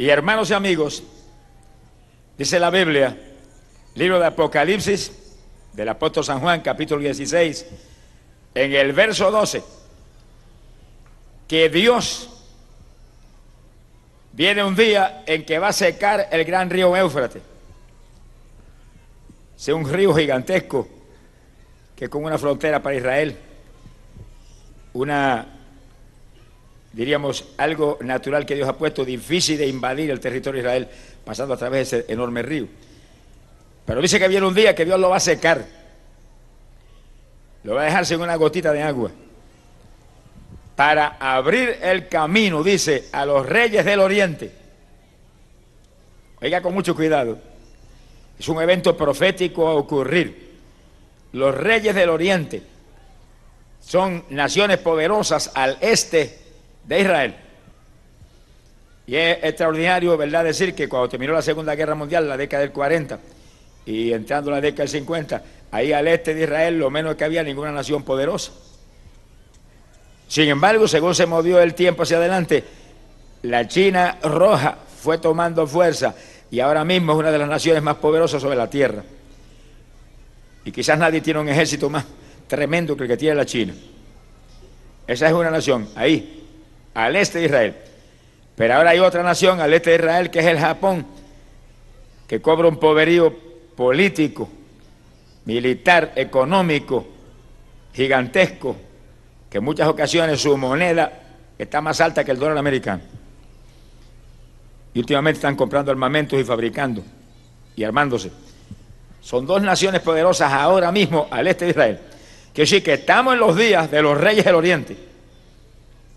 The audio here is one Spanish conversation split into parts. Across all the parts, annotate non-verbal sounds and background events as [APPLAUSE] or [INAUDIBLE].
Y hermanos y amigos, dice la Biblia, libro de Apocalipsis del apóstol San Juan, capítulo 16, en el verso 12, que Dios viene un día en que va a secar el gran río Éufrates. Es un río gigantesco que como una frontera para Israel, una, diríamos, algo natural que Dios ha puesto, difícil de invadir el territorio de Israel, pasando a través de ese enorme río. Pero dice que viene un día que Dios lo va a secar, lo va a dejar sin una gotita de agua, para abrir el camino, dice, a los reyes del oriente. Oiga con mucho cuidado, es un evento profético a ocurrir los reyes del oriente son naciones poderosas al este de Israel. Y es extraordinario, ¿verdad?, decir que cuando terminó la Segunda Guerra Mundial, la década del 40, y entrando en la década del 50, ahí al este de Israel lo menos que había ninguna nación poderosa. Sin embargo, según se movió el tiempo hacia adelante, la China roja fue tomando fuerza y ahora mismo es una de las naciones más poderosas sobre la tierra. Y quizás nadie tiene un ejército más tremendo que el que tiene la China. Esa es una nación, ahí, al este de Israel. Pero ahora hay otra nación al este de Israel, que es el Japón, que cobra un poderío político, militar, económico, gigantesco, que en muchas ocasiones su moneda está más alta que el dólar americano. Y últimamente están comprando armamentos y fabricando y armándose. Son dos naciones poderosas ahora mismo al este de Israel. Que sí, que estamos en los días de los reyes del oriente.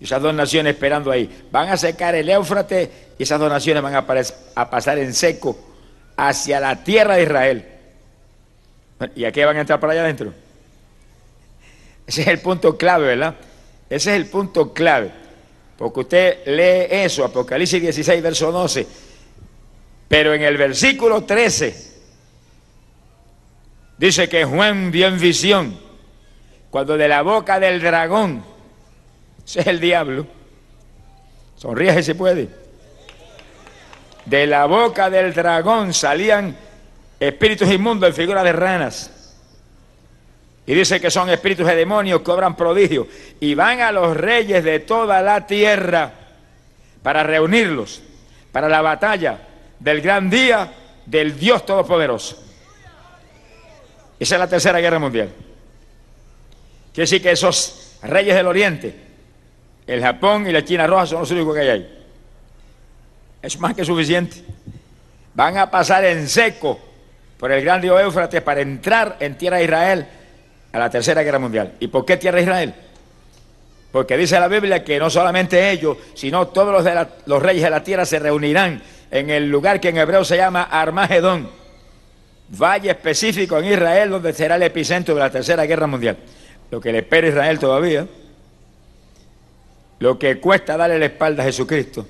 Esas dos naciones esperando ahí. Van a secar el Éufrates y esas dos naciones van a, a pasar en seco hacia la tierra de Israel. ¿Y a qué van a entrar para allá adentro? Ese es el punto clave, ¿verdad? Ese es el punto clave. Porque usted lee eso, Apocalipsis 16, verso 12. Pero en el versículo 13 Dice que Juan vio en visión cuando de la boca del dragón, ese es el diablo, sonríe si puede, de la boca del dragón salían espíritus inmundos en figura de ranas. Y dice que son espíritus de demonios que obran prodigios y van a los reyes de toda la tierra para reunirlos para la batalla del gran día del Dios Todopoderoso. Esa es la tercera guerra mundial. Quiere decir que esos reyes del oriente, el Japón y la China roja son los únicos que hay ahí. Es más que suficiente. Van a pasar en seco por el gran río Éufrates para entrar en tierra de Israel a la tercera guerra mundial. ¿Y por qué tierra de Israel? Porque dice la Biblia que no solamente ellos, sino todos los, los reyes de la tierra se reunirán en el lugar que en hebreo se llama Armagedón valle específico en Israel donde será el epicentro de la Tercera Guerra Mundial. Lo que le espera a Israel todavía, lo que cuesta darle la espalda a Jesucristo.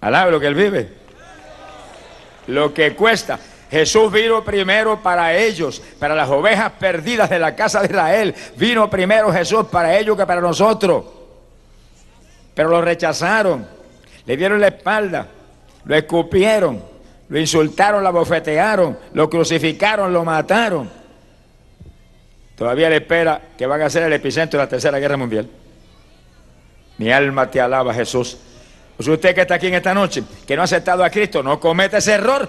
Alaba lo que él vive. Lo que cuesta. Jesús vino primero para ellos, para las ovejas perdidas de la casa de Israel. Vino primero Jesús para ellos que para nosotros. Pero lo rechazaron, le dieron la espalda, lo escupieron lo insultaron, lo bofetearon, lo crucificaron, lo mataron. Todavía le espera que van a ser el epicentro de la Tercera Guerra Mundial. Mi alma te alaba, Jesús. Pues usted que está aquí en esta noche, que no ha aceptado a Cristo, no cometa ese error.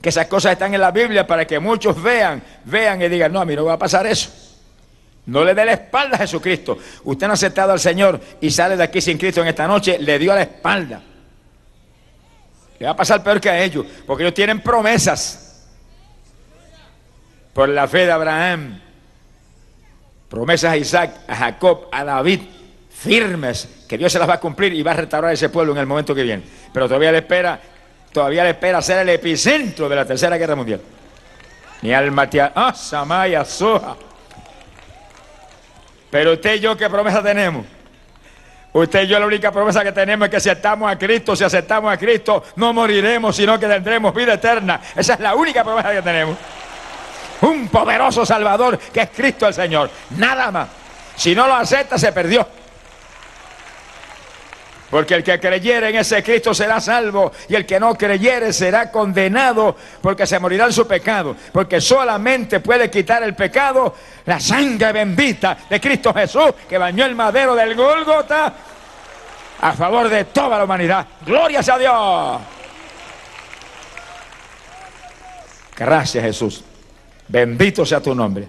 Que esas cosas están en la Biblia para que muchos vean, vean y digan, no, a mí no va a pasar eso. No le dé la espalda a Jesucristo. Usted no ha aceptado al Señor y sale de aquí sin Cristo en esta noche, le dio la espalda. Le va a pasar peor que a ellos, porque ellos tienen promesas por la fe de Abraham, promesas a Isaac, a Jacob, a David, firmes, que Dios se las va a cumplir y va a restaurar ese pueblo en el momento que viene. Pero todavía le espera, todavía le espera ser el epicentro de la tercera guerra mundial. Mi alma te ah, Samaya Soja. Pero usted y yo, ¿qué promesa tenemos? Usted y yo la única promesa que tenemos es que si aceptamos a Cristo, si aceptamos a Cristo, no moriremos, sino que tendremos vida eterna. Esa es la única promesa que tenemos. Un poderoso Salvador que es Cristo el Señor. Nada más. Si no lo acepta, se perdió. Porque el que creyere en ese Cristo será salvo y el que no creyere será condenado porque se morirá en su pecado. Porque solamente puede quitar el pecado la sangre bendita de Cristo Jesús que bañó el madero del Gólgota a favor de toda la humanidad. Gloria a Dios. Gracias Jesús. Bendito sea tu nombre.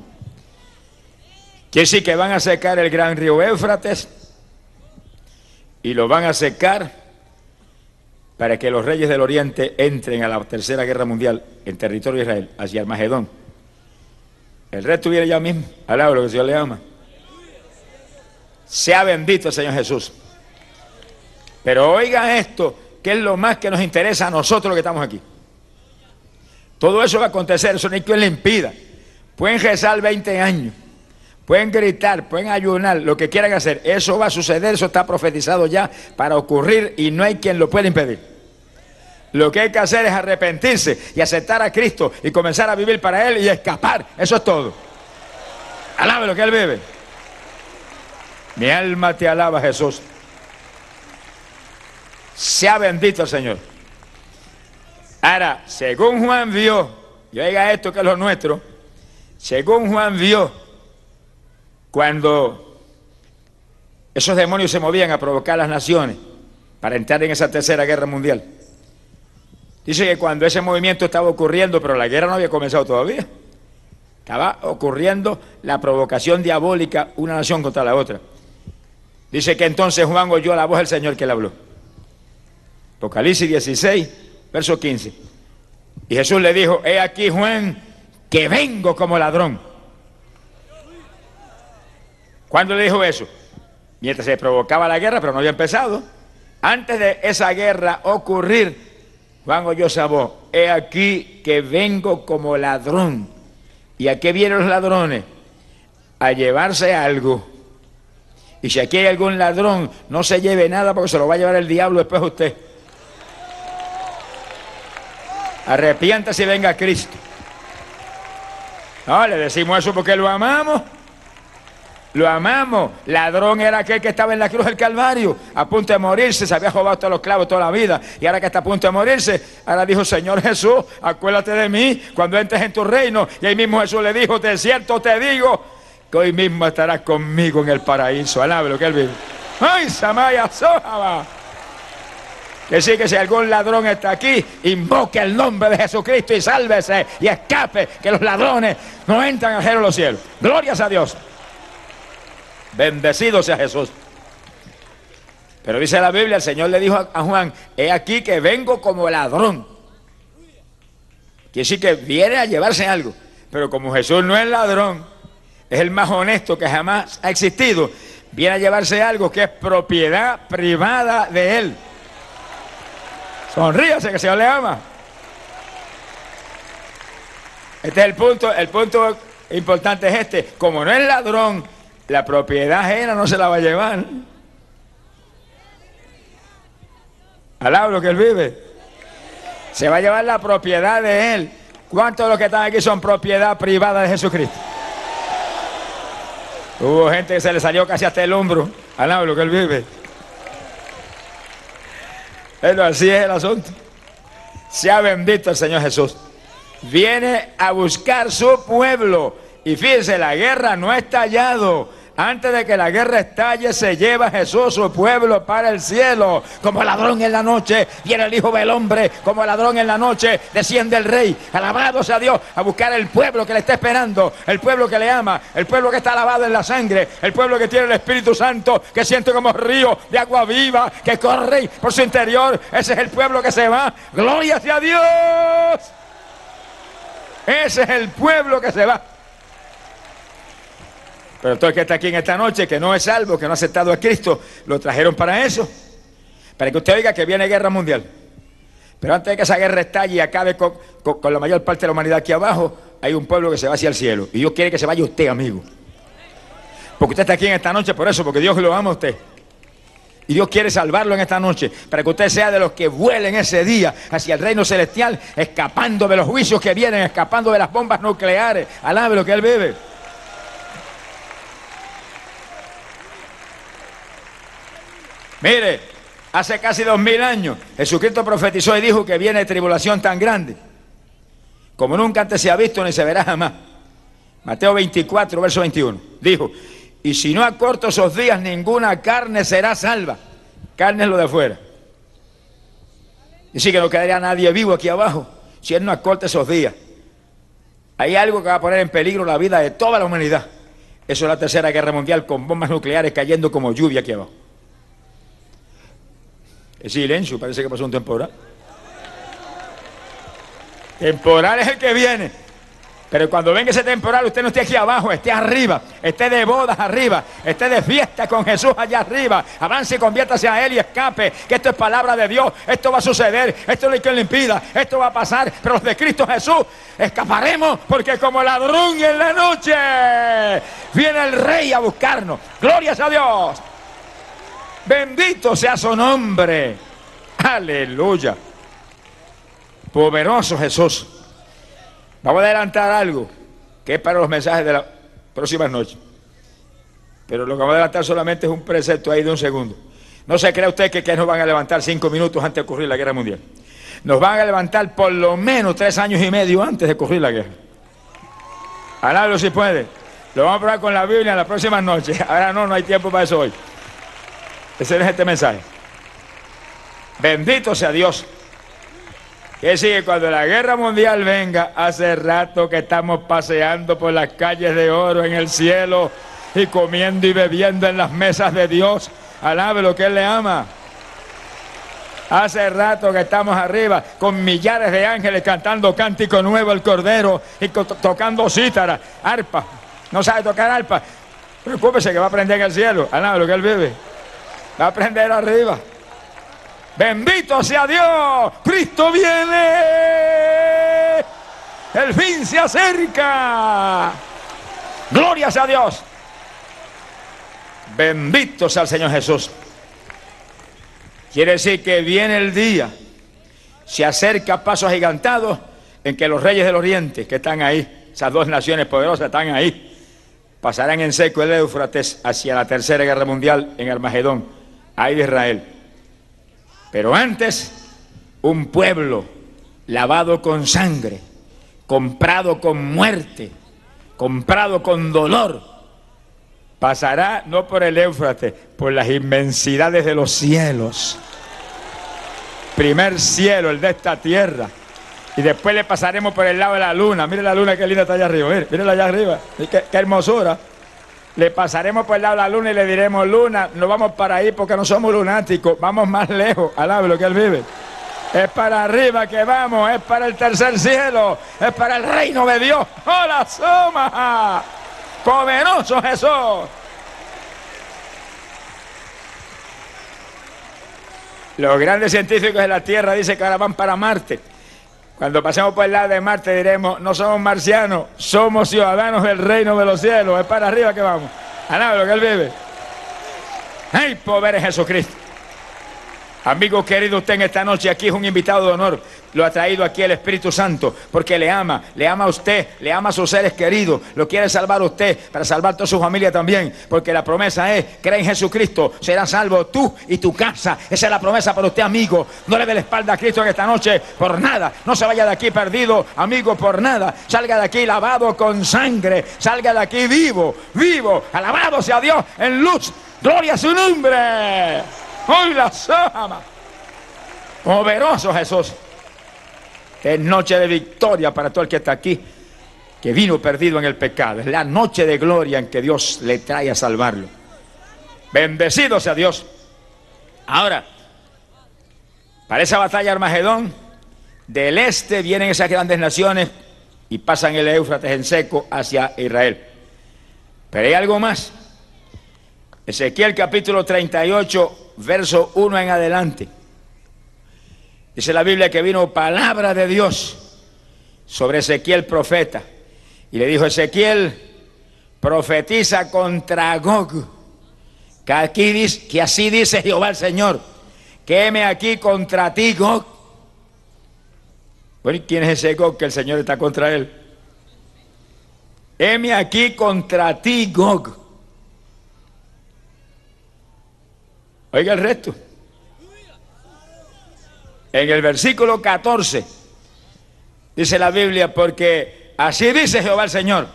Quiere decir que van a secar el gran río Éufrates y lo van a secar para que los reyes del oriente entren a la tercera guerra mundial en territorio de Israel, hacia Armagedón. El resto viene ya mismo, alaba lo que el Señor le ama. Sea bendito el Señor Jesús. Pero oiga esto, que es lo más que nos interesa a nosotros los que estamos aquí. Todo eso va a acontecer, eso no hay quien le impida. Pueden rezar 20 años, pueden gritar, pueden ayunar, lo que quieran hacer. Eso va a suceder, eso está profetizado ya para ocurrir y no hay quien lo pueda impedir. Lo que hay que hacer es arrepentirse y aceptar a Cristo y comenzar a vivir para Él y escapar. Eso es todo. Alabe lo que Él vive. Mi alma te alaba, Jesús. Sea bendito el Señor. Ahora, según Juan vio, y oiga esto que es lo nuestro, según Juan vio, cuando esos demonios se movían a provocar las naciones para entrar en esa tercera guerra mundial, dice que cuando ese movimiento estaba ocurriendo, pero la guerra no había comenzado todavía, estaba ocurriendo la provocación diabólica una nación contra la otra. Dice que entonces Juan oyó la voz del Señor que le habló. Apocalipsis 16, verso 15. Y Jesús le dijo, he aquí Juan, que vengo como ladrón. ¿Cuándo le dijo eso? Mientras se provocaba la guerra, pero no había empezado. Antes de esa guerra ocurrir, Juan oyó voz, he aquí que vengo como ladrón. ¿Y a qué vienen los ladrones? A llevarse algo. Y si aquí hay algún ladrón, no se lleve nada porque se lo va a llevar el diablo después a usted. Arrepiéntase y venga Cristo. No, le decimos eso porque lo amamos. Lo amamos. Ladrón era aquel que estaba en la cruz del Calvario, a punto de morirse, se había robado todos los clavos toda la vida. Y ahora que está a punto de morirse, ahora dijo, Señor Jesús, acuérdate de mí cuando entres en tu reino. Y ahí mismo Jesús le dijo, de cierto te digo, que hoy mismo estarás conmigo en el paraíso. Alabe lo que él vive. ¡Ay, Samaya Sojaba! Sí que si algún ladrón está aquí, invoque el nombre de Jesucristo y sálvese y escape, que los ladrones no entran al de los cielos. Glorias a Dios. Bendecido sea Jesús. Pero dice la Biblia, el Señor le dijo a Juan, he aquí que vengo como ladrón. Quiere decir que viene a llevarse algo. Pero como Jesús no es ladrón, es el más honesto que jamás ha existido, viene a llevarse algo que es propiedad privada de él. Sonríase que el Señor le ama. Este es el punto, el punto importante es este. Como no es ladrón, la propiedad ajena no se la va a llevar. Alaba lo que él vive. Se va a llevar la propiedad de él. ¿Cuántos de los que están aquí son propiedad privada de Jesucristo? Hubo gente que se le salió casi hasta el hombro. Alaba lo que él vive. Pero así es el asunto. Sea bendito el Señor Jesús. Viene a buscar su pueblo. Y fíjense, la guerra no ha estallado. Antes de que la guerra estalle, se lleva Jesús su pueblo para el cielo. Como ladrón en la noche, viene el Hijo del Hombre. Como ladrón en la noche, desciende el Rey. Alabado sea Dios, a buscar el pueblo que le está esperando. El pueblo que le ama. El pueblo que está lavado en la sangre. El pueblo que tiene el Espíritu Santo, que siente como río de agua viva, que corre por su interior. Ese es el pueblo que se va. Gloria sea Dios. Ese es el pueblo que se va. Pero todo el que está aquí en esta noche, que no es salvo, que no ha aceptado a Cristo, lo trajeron para eso. Para que usted oiga que viene guerra mundial. Pero antes de que esa guerra estalle y acabe con, con, la mayor parte de la humanidad aquí abajo, hay un pueblo que se va hacia el cielo. Y Dios quiere que se vaya usted, amigo. Porque usted está aquí en esta noche por eso, porque Dios lo ama a usted. Y Dios quiere salvarlo en esta noche, para que usted sea de los que vuelen ese día hacia el reino celestial, escapando de los juicios que vienen, escapando de las bombas nucleares. Alabe lo que Él vive. Mire, Hace casi dos mil años, Jesucristo profetizó y dijo que viene tribulación tan grande, como nunca antes se ha visto ni se verá jamás. Mateo 24, verso 21. Dijo, y si no acorto esos días, ninguna carne será salva. Carne es lo de afuera. Dice que no quedaría nadie vivo aquí abajo si él no acorta esos días. Hay algo que va a poner en peligro la vida de toda la humanidad. Eso es la tercera guerra mundial con bombas nucleares cayendo como lluvia aquí abajo. Silencio, parece que pasó un temporal. Temporal es el que viene. Pero cuando venga ese temporal, usted no esté aquí abajo, esté arriba, esté de bodas arriba, esté de fiesta con Jesús allá arriba. Avance y conviértase a Él y escape. Que esto es palabra de Dios. Esto va a suceder. Esto no hay quien lo impida. Esto va a pasar. Pero los de Cristo Jesús escaparemos porque como ladrón en la noche viene el Rey a buscarnos. Glorias a Dios. Bendito sea su nombre. Aleluya. Poderoso Jesús. Vamos a adelantar algo que es para los mensajes de la próxima noche. Pero lo que vamos a adelantar solamente es un precepto ahí de un segundo. No se crea usted que, que nos van a levantar cinco minutos antes de ocurrir la guerra mundial. Nos van a levantar por lo menos tres años y medio antes de ocurrir la guerra. Alábalo si puede. Lo vamos a probar con la Biblia en la próxima noche. Ahora no, no hay tiempo para eso hoy. Ese es este mensaje. Bendito sea Dios. Que sigue cuando la guerra mundial venga, hace rato que estamos paseando por las calles de oro en el cielo y comiendo y bebiendo en las mesas de Dios. Alabe lo que Él le ama. Hace rato que estamos arriba con millares de ángeles cantando cántico nuevo el Cordero y tocando cítara, arpa. No sabe tocar arpa. Preocúpese que va a aprender en el cielo. Alabe lo que Él vive. Va a aprender arriba. Bendito sea Dios. Cristo viene. El fin se acerca. Gloria a Dios. Bendito sea el Señor Jesús. Quiere decir que viene el día, se acerca a pasos agigantados en que los reyes del oriente que están ahí, esas dos naciones poderosas están ahí, pasarán en seco el Éufrates hacia la tercera guerra mundial en Armagedón, ahí de Israel. Pero antes, un pueblo lavado con sangre, comprado con muerte, comprado con dolor, pasará no por el Éufrates, por las inmensidades de los cielos. Primer cielo, el de esta tierra. Y después le pasaremos por el lado de la luna. Mire la luna, qué linda está allá arriba. Mire, allá arriba. Qué hermosura. Le pasaremos por el lado de la luna y le diremos, luna, no vamos para ahí porque no somos lunáticos, vamos más lejos, alabe lo que él vive. Es para arriba que vamos, es para el tercer cielo, es para el reino de Dios. ¡Hola, Soma! ¡Poderoso Jesús! Los grandes científicos de la Tierra dicen que ahora van para Marte. Cuando pasemos por el lado de Marte diremos, no somos marcianos, somos ciudadanos del reino de los cielos. Es para arriba que vamos. A lo que él vive. ¡Ay, pobre Jesucristo! Amigo querido, usted en esta noche aquí es un invitado de honor. Lo ha traído aquí el Espíritu Santo porque le ama, le ama a usted, le ama a sus seres queridos, lo quiere salvar a usted para salvar a toda su familia también. Porque la promesa es, cree en Jesucristo, será salvo tú y tu casa. Esa es la promesa para usted, amigo. No le dé la espalda a Cristo en esta noche por nada. No se vaya de aquí perdido, amigo, por nada. Salga de aquí lavado con sangre. Salga de aquí vivo, vivo. Alabado sea Dios en luz. Gloria a su nombre. Hoy la sama. Poderoso Jesús. Es noche de victoria para todo el que está aquí, que vino perdido en el pecado. Es la noche de gloria en que Dios le trae a salvarlo. Bendecido sea Dios. Ahora, para esa batalla Armagedón, del este vienen esas grandes naciones y pasan el Éufrates en seco hacia Israel. Pero hay algo más. Ezequiel capítulo 38 verso 1 en adelante. Dice la Biblia que vino palabra de Dios sobre Ezequiel profeta. Y le dijo Ezequiel, profetiza contra Gog. Que, aquí dice, que así dice Jehová el Señor. Que heme aquí contra ti, Gog. Bueno, ¿y quién es ese Gog que el Señor está contra él? Heme aquí contra ti, Gog. Oiga el resto. En el versículo 14 dice la Biblia, porque así dice Jehová el Señor,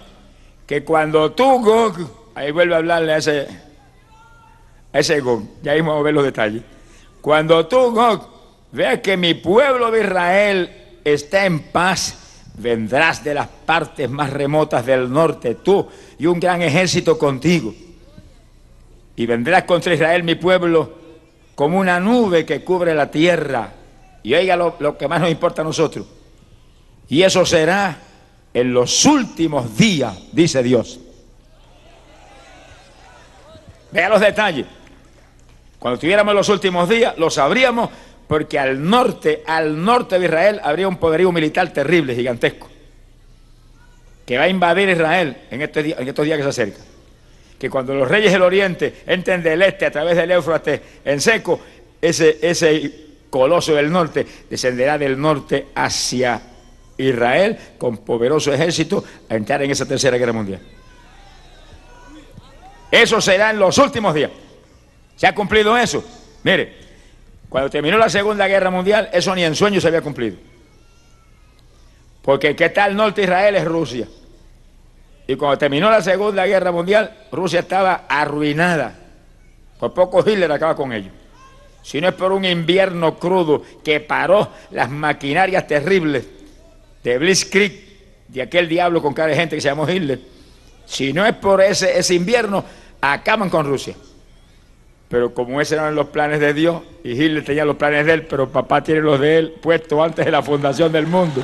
que cuando tú, Gog, ahí vuelve a hablarle a ese, a ese Gog, ya ahí vamos a ver los detalles. Cuando tú, Gog, veas que mi pueblo de Israel está en paz, vendrás de las partes más remotas del norte, tú y un gran ejército contigo. Y vendrás contra Israel, mi pueblo, como una nube que cubre la tierra. Y oiga lo, lo que más nos importa a nosotros. Y eso será en los últimos días, dice Dios. Vea los detalles. Cuando tuviéramos los últimos días, lo sabríamos porque al norte, al norte de Israel, habría un poderío militar terrible, gigantesco, que va a invadir Israel en estos días, en estos días que se acercan que cuando los reyes del oriente entren del este a través del Éufrates en seco, ese, ese coloso del norte descenderá del norte hacia Israel con poderoso ejército a entrar en esa tercera guerra mundial. Eso será en los últimos días. ¿Se ha cumplido eso? Mire, cuando terminó la Segunda Guerra Mundial, eso ni en sueños se había cumplidido. Porque el que está al norte de Israel es Rusia. Y cuando terminó la Segunda Guerra Mundial, Rusia estaba arruinada. Por poco Hitler acaba con ellos. Si no es por un invierno crudo que paró las maquinarias terribles de Blitzkrieg, de aquel diablo con cara de gente que se llamó Hitler, si no es por ese, ese invierno, acaban con Rusia. Pero como esos eran los planes de Dios, y Hitler tenía los planes de él, pero papá tiene los de él puestos antes de la fundación del mundo.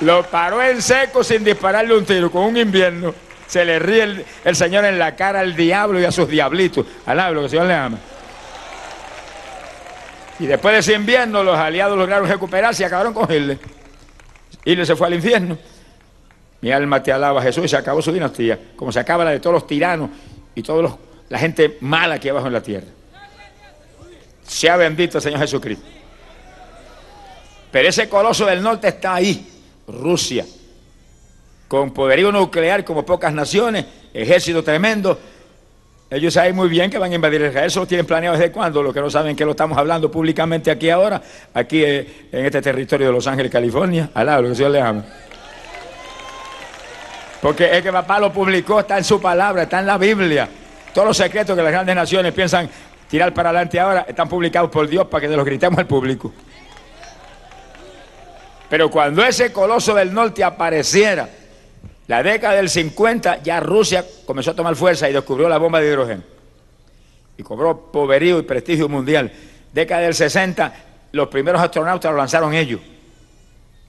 Lo paró en seco sin dispararle un tiro, con un invierno. Se le ríe el, Señor en la cara al diablo y a sus diablitos. Al lo que el Señor le ama. Y después de ese invierno, los aliados lograron recuperarse y acabaron con Hitler. Hitler se fue al infierno. Mi alma te alaba, Jesús, y se acabó su dinastía, como se acaba la de todos los tiranos y toda la gente mala que abajo en la tierra. Sea bendito el Señor Jesucristo. Pero ese coloso del norte está ahí. Rusia, con poderío nuclear como pocas naciones, ejército tremendo. Ellos saben muy bien que van a invadir Israel, eso lo tienen planeado desde cuándo, lo que no saben que lo estamos hablando públicamente aquí ahora, aquí eh, en este territorio de Los Ángeles, California, al lado, lo que Dios le ama. Porque es que papá lo publicó, está en su palabra, está en la Biblia. Todos los secretos que las grandes naciones piensan tirar para adelante ahora están publicados por Dios para que los gritemos al público. Pero cuando ese coloso del norte apareciera, la década del 50, ya Rusia comenzó a tomar fuerza y descubrió la bomba de hidrógeno. Y cobró poderío y prestigio mundial. Década del 60, los primeros astronautas lo lanzaron ellos.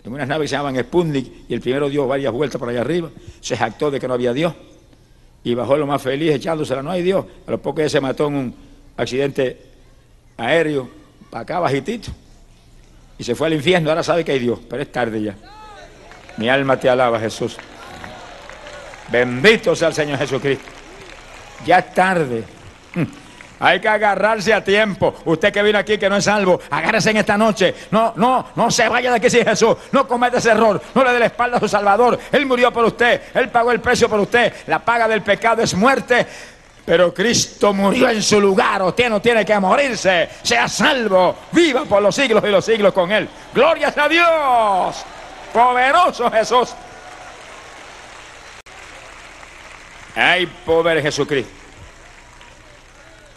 En unas naves que se llamaban Sputnik y el primero dio varias vueltas por allá arriba. Se jactó de que no había Dios. Y bajó lo más feliz echándosela, no hay Dios. A los pocos días se mató en un accidente aéreo, para acá bajitito y se fue al infierno, ahora sabe que hay Dios, pero es tarde ya. Mi alma te alaba, Jesús. Bendito sea el Señor Jesucristo. Ya es tarde. Hmm. Hay que agarrarse a tiempo. Usted que vino aquí que no es salvo, agárrese en esta noche. No, no, no se vaya de aquí sin Jesús. No cometa ese error. No le dé la espalda a su Salvador. Él murió por usted. Él pagó el precio por usted. La paga del pecado es muerte. Pero Cristo murió en su lugar, usted no tiene que morirse, sea salvo, viva por los siglos y los siglos con Él. Glorias a Dios, poderoso Jesús. Hay poder en Jesucristo.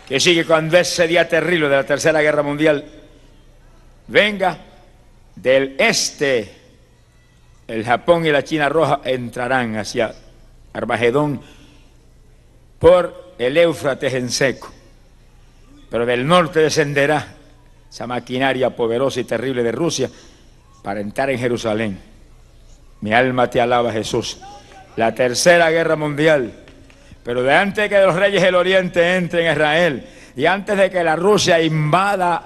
Que sigue cuando ese día terrible de la Tercera Guerra Mundial venga del este, el Japón y la China Roja entrarán hacia Armagedón por el Éufrates en seco, pero del norte descenderá esa maquinaria poderosa y terrible de Rusia para entrar en Jerusalén. Mi alma te alaba, Jesús. La tercera guerra mundial. Pero de antes de que los reyes del oriente entren en Israel y antes de que la Rusia invada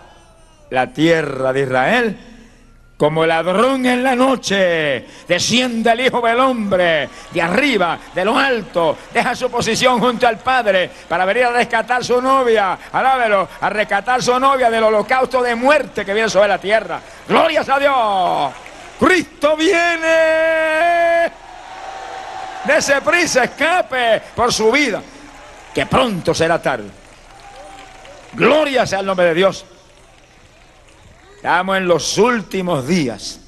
la tierra de Israel, como ladrón en la noche, desciende el Hijo del Hombre de arriba, de lo alto, deja su posición junto al Padre para venir a rescatar su novia, alábelo, a rescatar su novia del holocausto de muerte que viene sobre la tierra. Glorias a Dios. Cristo viene. ese prisa, escape por su vida, que pronto será tarde. Gloria sea el nombre de Dios. Estamos en los últimos días.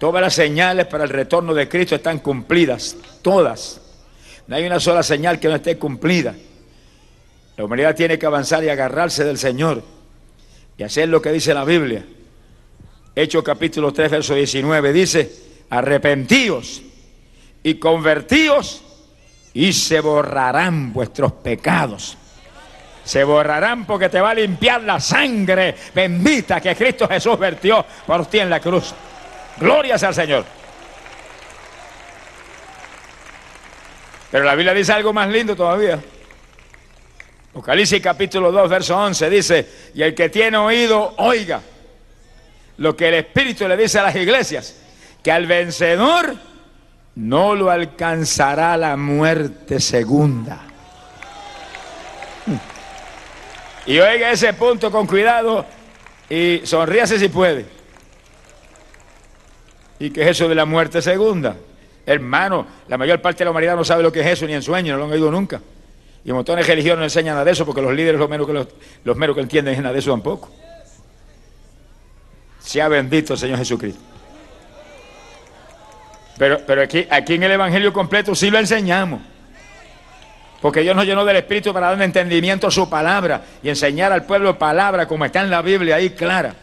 Todas las señales para el retorno de Cristo están cumplidas, todas. No hay una sola señal que no esté cumplida. La humanidad tiene que avanzar y agarrarse del Señor y hacer lo que dice la Biblia. Hechos capítulo 3, verso 19 dice, arrepentíos y convertíos y se borrarán vuestros pecados. Se borrarán porque te va a limpiar la sangre bendita que Cristo Jesús vertió por ti en la cruz. Glorias al Señor. Pero la Biblia dice algo más lindo todavía. Apocalipsis capítulo 2, verso 11 dice, y el que tiene oído, oiga lo que el Espíritu le dice a las iglesias, que al vencedor no lo alcanzará la muerte segunda. Y oiga ese punto con cuidado y sonríase si puede. ¿Y qué es eso de la muerte segunda? Hermano, la mayor parte de la humanidad no sabe lo que es eso ni en sueño, no lo han oído nunca. Y montones de religiones no enseñan nada de eso porque los líderes los menos que, los, menos que entienden es nada de eso tampoco. Sea bendito el Señor Jesucristo. Pero, pero aquí, aquí en el Evangelio completo sí lo enseñamos. Porque Dios nos llenó del Espíritu para dar entendimiento a su palabra y enseñar al pueblo palabra como está en la Biblia ahí clara.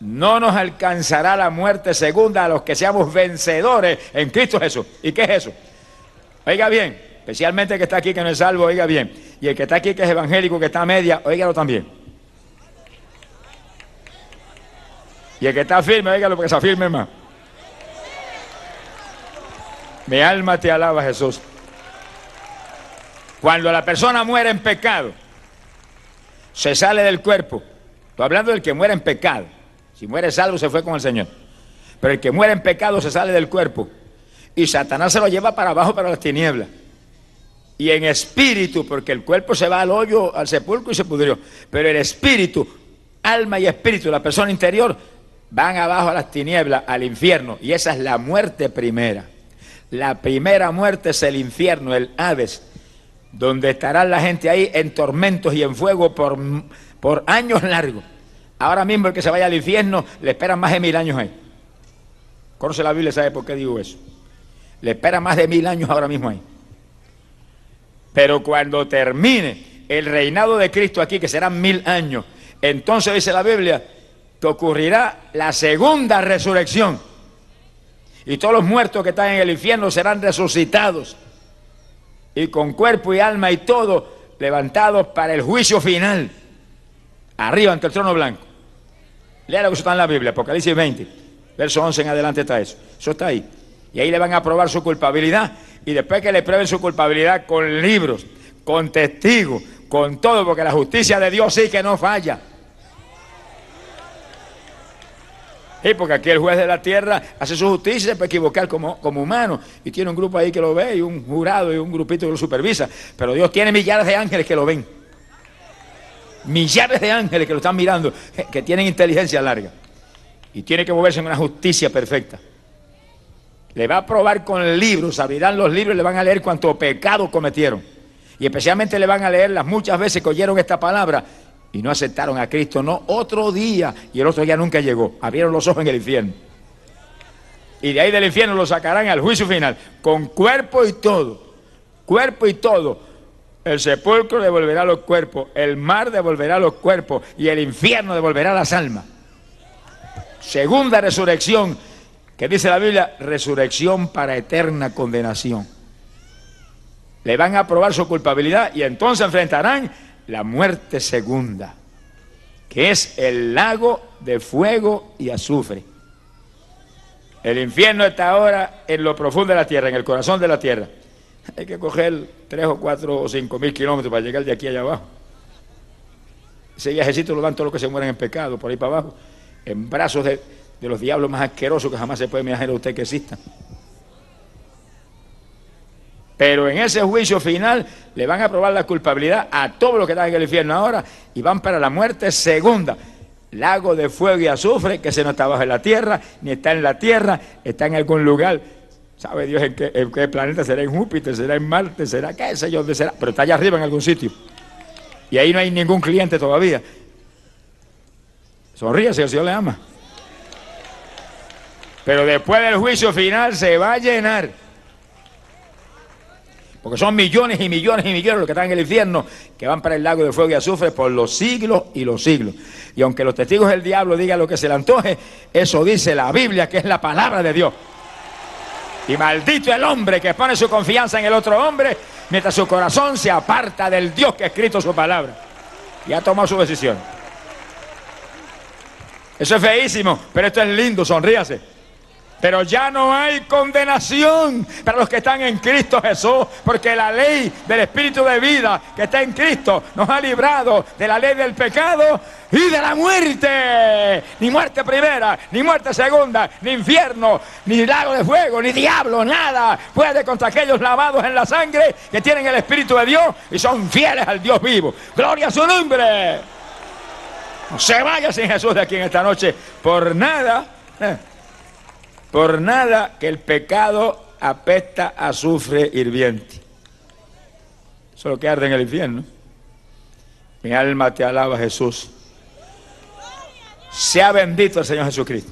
No nos alcanzará la muerte segunda a los que seamos vencedores en Cristo Jesús. ¿Y qué es eso? Oiga bien, especialmente el que está aquí que no es salvo, oiga bien. Y el que está aquí que es evangélico, que está a media, oígalo también. Y el que está firme, oígalo porque se afirme más. Mi alma te alaba, Jesús. Cuando la persona muere en pecado, se sale del cuerpo. Estoy hablando del que muere en pecado. Si muere salvo, se fue con el Señor. Pero el que muere en pecado se sale del cuerpo. Y Satanás se lo lleva para abajo, para las tinieblas. Y en espíritu, porque el cuerpo se va al hoyo, al sepulcro y se pudrió. Pero el espíritu, alma y espíritu, la persona interior, van abajo a las tinieblas, al infierno. Y esa es la muerte primera. La primera muerte es el infierno, el Hades donde estará la gente ahí en tormentos y en fuego por, por años largos. Ahora mismo el que se vaya al infierno le esperan más de mil años ahí. Conoce la Biblia, ¿sabe por qué digo eso? Le espera más de mil años ahora mismo ahí. Pero cuando termine el reinado de Cristo aquí, que serán mil años, entonces dice la Biblia que ocurrirá la segunda resurrección. Y todos los muertos que están en el infierno serán resucitados y con cuerpo y alma y todo levantados para el juicio final, arriba ante el trono blanco. Lea lo que está en la Biblia, Apocalipsis 20, verso 11 en adelante está eso. Eso está ahí. Y ahí le van a probar su culpabilidad. Y después que le prueben su culpabilidad con libros, con testigos, con todo, porque la justicia de Dios sí que no falla. Sí, porque aquí el juez de la tierra hace su justicia, puede equivocar como, como humano. Y tiene un grupo ahí que lo ve, y un jurado y un grupito que lo supervisa. Pero Dios tiene millares de ángeles que lo ven. Millares de ángeles que lo están mirando, que tienen inteligencia larga. Y tiene que moverse en una justicia perfecta. Le va a probar con libros, abrirán los libros y le van a leer cuánto pecado cometieron. Y especialmente le van a leer las muchas veces que oyeron esta palabra y no aceptaron a Cristo, no, otro día, y el otro día nunca llegó, abrieron los ojos en el infierno. Y de ahí del infierno lo sacarán al juicio final, con cuerpo y todo, cuerpo y todo. El sepulcro devolverá los cuerpos, el mar devolverá los cuerpos y el infierno devolverá las almas. Segunda resurrección, que dice la Biblia, resurrección para eterna condenación. Le van a probar su culpabilidad y entonces enfrentarán la muerte segunda, que es el lago de fuego y azufre. El infierno está ahora en lo profundo de la tierra, en el corazón de la tierra. Hay que coger tres o cuatro o cinco mil kilómetros para llegar de aquí allá abajo. Ese viajecito lo dan todos los que se mueren en pecado, por ahí para abajo, en brazos de, de los diablos más asquerosos que jamás se puede imaginar usted que existan. Pero en ese juicio final le van a probar la culpabilidad a todos los que están en el infierno ahora y van para la muerte segunda. Lago de fuego y azufre que se no está bajo la tierra, ni está en la tierra, está en algún lugar. ¿Sabe Dios en qué, planeta será? ¿En Júpiter? ¿Será en Marte? ¿Será qué sé yo será? Pero está allá arriba en algún sitio. Y ahí no hay ningún cliente todavía. Sonríe si el Señor le ama. Pero después del juicio final se va a llenar. Porque son millones y millones y millones los que están en el infierno, que van para el lago de fuego y azufre por los siglos y los siglos. Y aunque los testigos del diablo digan lo que se le antoje, eso dice la Biblia, que es la palabra de Dios. Y maldito el hombre que pone su confianza en el otro hombre, mientras su corazón se aparta del Dios que ha escrito su palabra. Y ha tomado su decisión. Eso es feísimo, pero esto es lindo, sonríase. Pero ya no hay condenación para los que están en Cristo Jesús, porque la ley del Espíritu de vida que está en Cristo nos ha librado de la ley del pecado y de la muerte. Ni muerte primera, ni muerte segunda, ni infierno, ni lago de fuego, ni diablo, nada puede contra aquellos lavados en la sangre que tienen el Espíritu de Dios y son fieles al Dios vivo. Gloria a su nombre. No se vaya sin Jesús de aquí en esta noche por nada. Por nada que el pecado apesta a azufre hirviente. Eso es lo que arde en el infierno. Mi alma te alaba, Jesús. Sea bendito el Señor Jesucristo.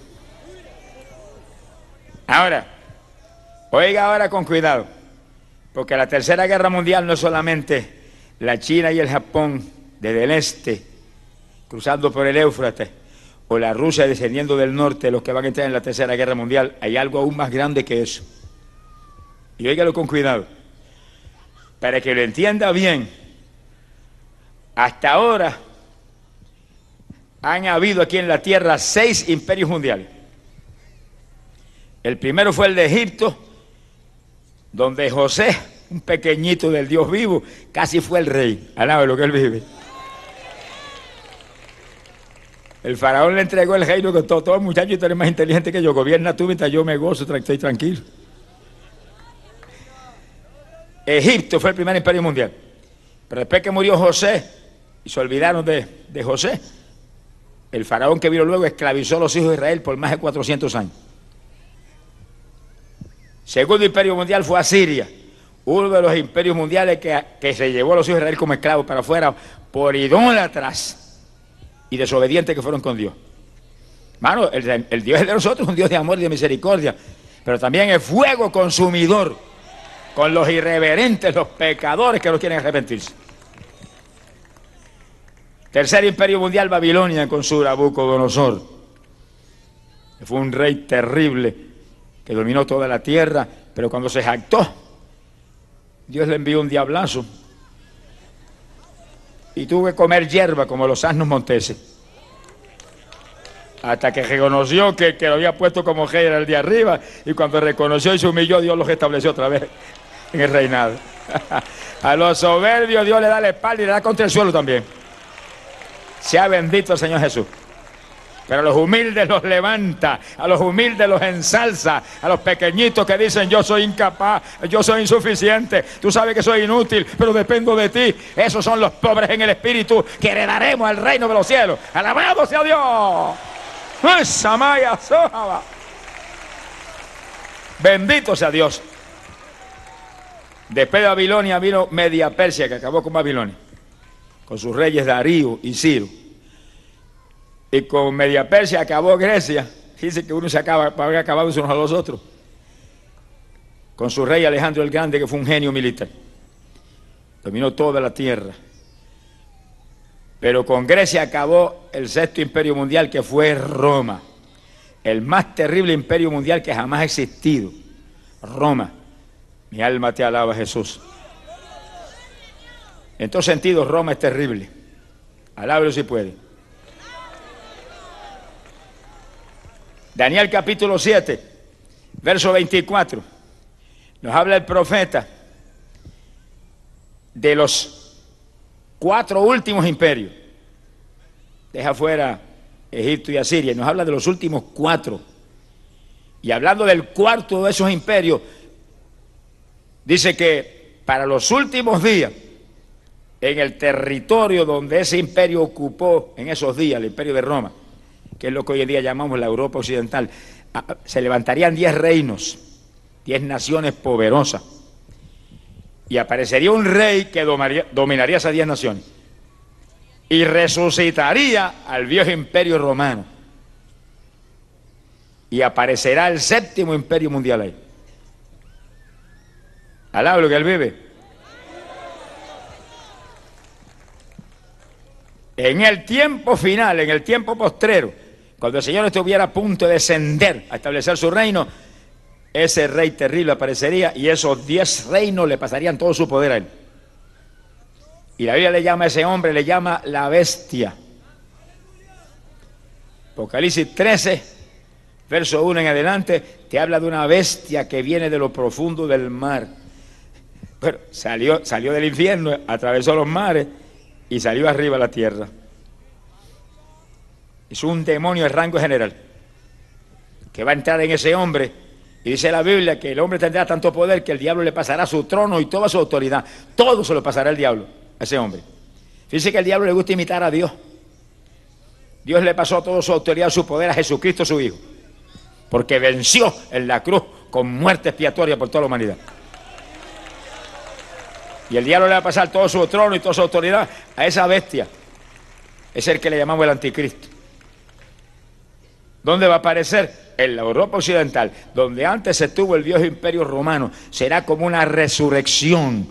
Ahora, oiga ahora con cuidado, porque la tercera guerra mundial no es solamente la China y el Japón desde el este, cruzando por el Éufrates, o la Rusia descendiendo del norte, los que van a entrar en la Tercera Guerra Mundial, hay algo aún más grande que eso. Y óigalo con cuidado. Para que lo entienda bien, hasta ahora han habido aquí en la tierra seis imperios mundiales. El primero fue el de Egipto, donde José, un pequeñito del Dios vivo, casi fue el rey. Alaba lo que él vive. El faraón le entregó el reino con todo, todo muchacho, tú eres más inteligente que yo, gobierna tú mientras yo me gozo, estoy tranquilo. Egipto fue el primer imperio mundial. Pero después que murió José y se olvidaron de, de José, el faraón que vino luego esclavizó a los hijos de Israel por más de 400 años. Segundo imperio mundial fue Asiria, uno de los imperios mundiales que, que se llevó a los hijos de Israel como esclavos para afuera por idólatras y desobedientes que fueron con Dios. Mano, el, Dios de nosotros es un Dios de amor y de misericordia, pero también es fuego consumidor con los irreverentes, los pecadores que no quieren arrepentirse. Tercer imperio mundial, Babilonia, con su Nabucodonosor. Fue un rey terrible que dominó toda la tierra, pero cuando se jactó, Dios le envió un diablazo y tuve que comer hierba como los asnos monteses. Hasta que reconoció que, que lo había puesto como rey el de arriba y cuando reconoció y se humilló, Dios los estableció otra vez [LAUGHS] en el reinado. [LAUGHS] A los soberbios Dios le da la espalda y le da contra el suelo también. Sea bendito el Señor Jesús. Pero a los humildes los levanta, a los humildes los ensalza, a los pequeñitos que dicen yo soy incapaz, yo soy insuficiente, tú sabes que soy inútil, pero dependo de ti. Esos son los pobres en el espíritu que heredaremos el reino de los cielos. Alabado sea Dios. Bendito sea Dios. Después de Babilonia vino Media Persia, que acabó con Babilonia, con sus reyes Darío y Ciro. Y con Media Persia acabó Grecia. Dice que uno se acaba, haber acabado unos a los otros. Con su rey Alejandro el Grande, que fue un genio militar. Dominó toda la tierra. Pero con Grecia acabó el sexto imperio mundial, que fue Roma. El más terrible imperio mundial que jamás ha existido. Roma. Mi alma te alaba, Jesús. En todos sentidos, Roma es terrible. Alábelo si puede. Daniel capítulo 7, verso 24. Nos habla el profeta de los cuatro últimos imperios. Deja fuera Egipto y Asiria. Nos habla de los últimos cuatro. Y hablando del cuarto de esos imperios, dice que para los últimos días, en el territorio donde ese imperio ocupó en esos días, el imperio de Roma, que es lo que hoy en día llamamos la Europa Occidental, se levantarían diez reinos, diez naciones poderosas, y aparecería un rey que dominaría, esas diez naciones. y resucitaría al viejo imperio romano. Y aparecerá el séptimo imperio mundial ahí. Alaba lo que él vive. En el tiempo final, en el tiempo postrero, cuando el Señor estuviera a punto de descender a establecer su reino, ese rey terrible aparecería y esos diez reinos le pasarían todo su poder a él. Y la Biblia le llama a ese hombre, le llama la bestia. Apocalipsis 13, verso 1 en adelante, te habla de una bestia que viene de lo profundo del mar. Pero salió, salió del infierno, atravesó los mares y salió arriba a la tierra. Es un demonio de rango general que va a entrar en ese hombre. Y dice la Biblia que el hombre tendrá tanto poder que el diablo le pasará su trono y toda su autoridad. Todo se lo pasará el diablo a ese hombre. Fíjese que el diablo le gusta imitar a Dios. Dios le pasó toda su autoridad, su poder a Jesucristo su Hijo. Porque venció en la cruz con muerte expiatoria por toda la humanidad. Y el diablo le va a pasar todo su trono y toda su autoridad a esa bestia. Es el que le llamamos el anticristo. ¿Dónde va a aparecer? En la Europa Occidental, donde antes estuvo el viejo imperio romano. Será como una resurrección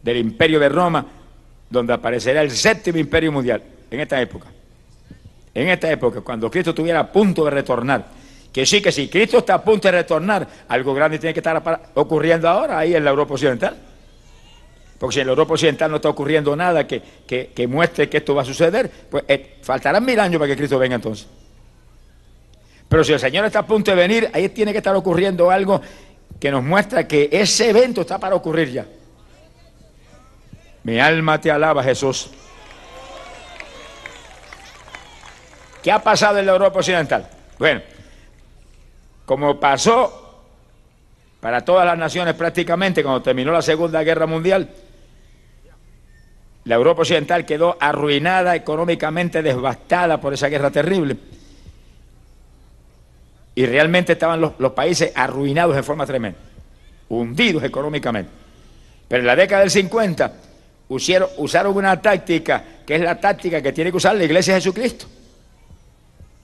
del imperio de Roma, donde aparecerá el séptimo imperio mundial, en esta época. En esta época, cuando Cristo estuviera a punto de retornar. Que sí, que si Cristo está a punto de retornar, algo grande tiene que estar ocurriendo ahora ahí en la Europa Occidental. Porque si en la Europa Occidental no está ocurriendo nada que, muestre que esto va a suceder, pues eh, faltarán mil años para que Cristo venga entonces. Pero si el Señor está a punto de venir, ahí tiene que estar ocurriendo algo que nos muestra que ese evento está para ocurrir ya. Mi alma te alaba, Jesús. ¿Qué ha pasado en la Europa Occidental? Bueno, como pasó para todas las naciones prácticamente cuando terminó la Segunda Guerra Mundial, la Europa Occidental quedó arruinada, económicamente devastada por esa guerra terrible. Y realmente estaban los, países arruinados de forma tremenda, hundidos económicamente. Pero en la década del 50 usaron una táctica que es la táctica que tiene que usar la iglesia de Jesucristo.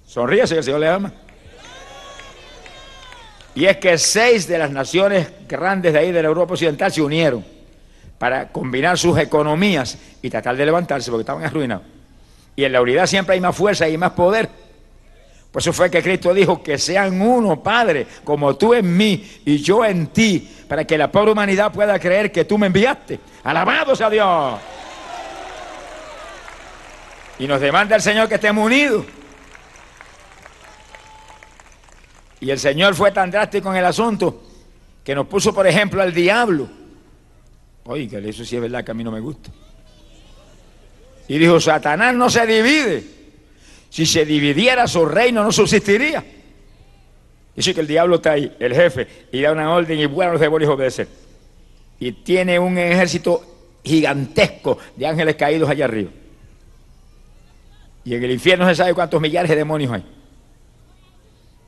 Sonríase que el Señor le ama. Y es que seis de las naciones grandes de ahí de la Europa Occidental se unieron para combinar sus economías y tratar de levantarse porque estaban arruinados. Y en la unidad siempre hay más fuerza y más poder. Por eso fue que Cristo dijo que sean uno, Padre, como tú en mí y yo en ti, para que la pobre humanidad pueda creer que tú me enviaste. Alabado sea Dios. Y nos demanda el Señor que estemos unidos. Y el Señor fue tan drástico en el asunto que nos puso, por ejemplo, al diablo Oiga, eso sí es verdad que a mí no me gusta. Y dijo, Satanás no se divide. Si se dividiera su reino no subsistiría. Dice que el diablo está ahí, el jefe, y da una orden y bueno los demonios obedecen. Y tiene un ejército gigantesco de ángeles caídos allá arriba. Y en el infierno se sabe cuántos millares de demonios hay.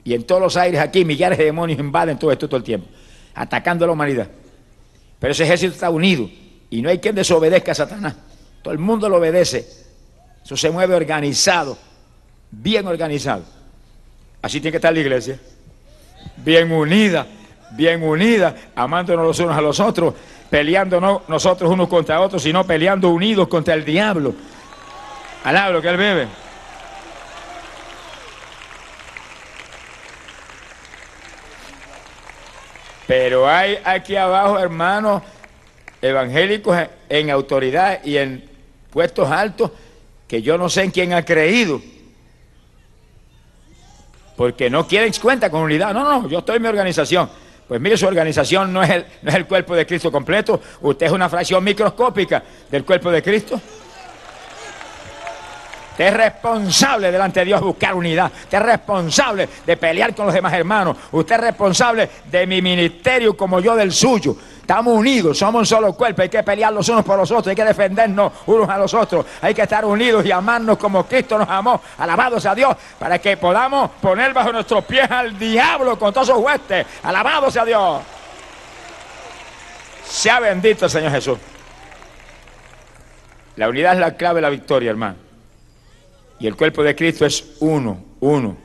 Y en todos los aires aquí millares de demonios invaden todo esto todo el tiempo, atacando a la humanidad. Pero ese ejército está unido y no hay quien desobedezca a Satanás. Todo el mundo lo obedece. Eso se mueve organizado, bien organizado. Así tiene que estar la iglesia. Bien unida, bien unida, amándonos los unos a los otros, peleando no nosotros unos contra otros, sino peleando unidos contra el diablo. Alablo que él bebe. Pero hay aquí abajo, hermanos, evangélicos en autoridad y en puestos altos que yo no sé en quién ha creído. Porque no quieren cuenta con unidad. No, no, yo estoy en mi organización. Pues mire, su organización no es, el, no es el cuerpo de Cristo completo. Usted es una fracción microscópica del cuerpo de Cristo. Usted es responsable delante de Dios buscar unidad. Usted es responsable de pelear con los demás hermanos. Usted es responsable de mi ministerio como yo del suyo. Estamos unidos, somos un solo cuerpo. Hay que pelear los unos por los otros. Hay que defendernos unos a los otros. Hay que estar unidos y amarnos como Cristo nos amó. Alabados a Dios. Para que podamos poner bajo nuestros pies al diablo con todos sus huestes. Alabados a Dios. Sea bendito el Señor Jesús. La unidad es la clave de la victoria, hermano. Y el cuerpo de Cristo es uno, uno.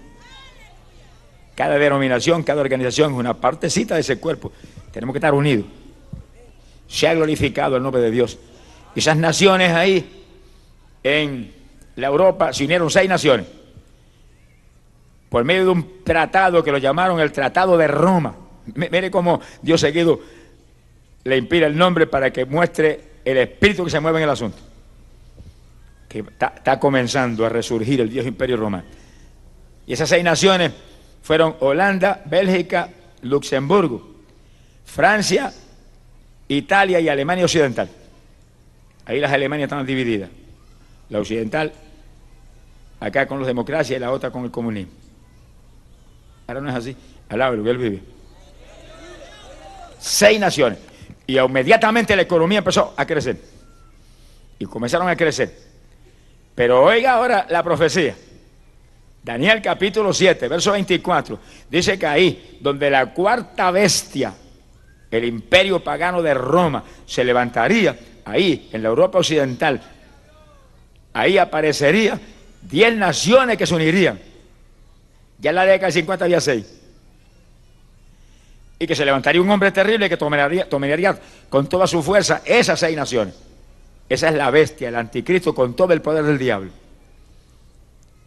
Cada denominación, cada organización es una partecita de ese cuerpo. Tenemos que estar unidos. Se ha glorificado el nombre de Dios. Esas naciones ahí en la Europa se unieron seis naciones por medio de un tratado que lo llamaron el Tratado de Roma. Mire cómo Dios seguido le inspira el nombre para que muestre el espíritu que se mueve en el asunto. Que está, comenzando a resurgir el viejo imperio romano. Y esas seis naciones fueron Holanda, Bélgica, Luxemburgo, Francia, Italia y Alemania Occidental. Ahí las Alemanias estaban divididas. La occidental, acá con los democracias y la otra con el comunismo. Ahora no es así. Alaba lo que él vive. Seis naciones. Y inmediatamente la economía empezó a crecer. Y comenzaron a crecer. Pero oiga ahora la profecía. Daniel capítulo 7, verso 24. Dice que ahí, donde la cuarta bestia, el imperio pagano de Roma, se levantaría, ahí, en la Europa occidental, ahí aparecería diez naciones que se unirían ya en la década del 50 había seis. Y que se levantaría un hombre terrible que tomaría, tomaría con toda su fuerza esas seis naciones. Esa es la bestia, el anticristo con todo el poder del diablo.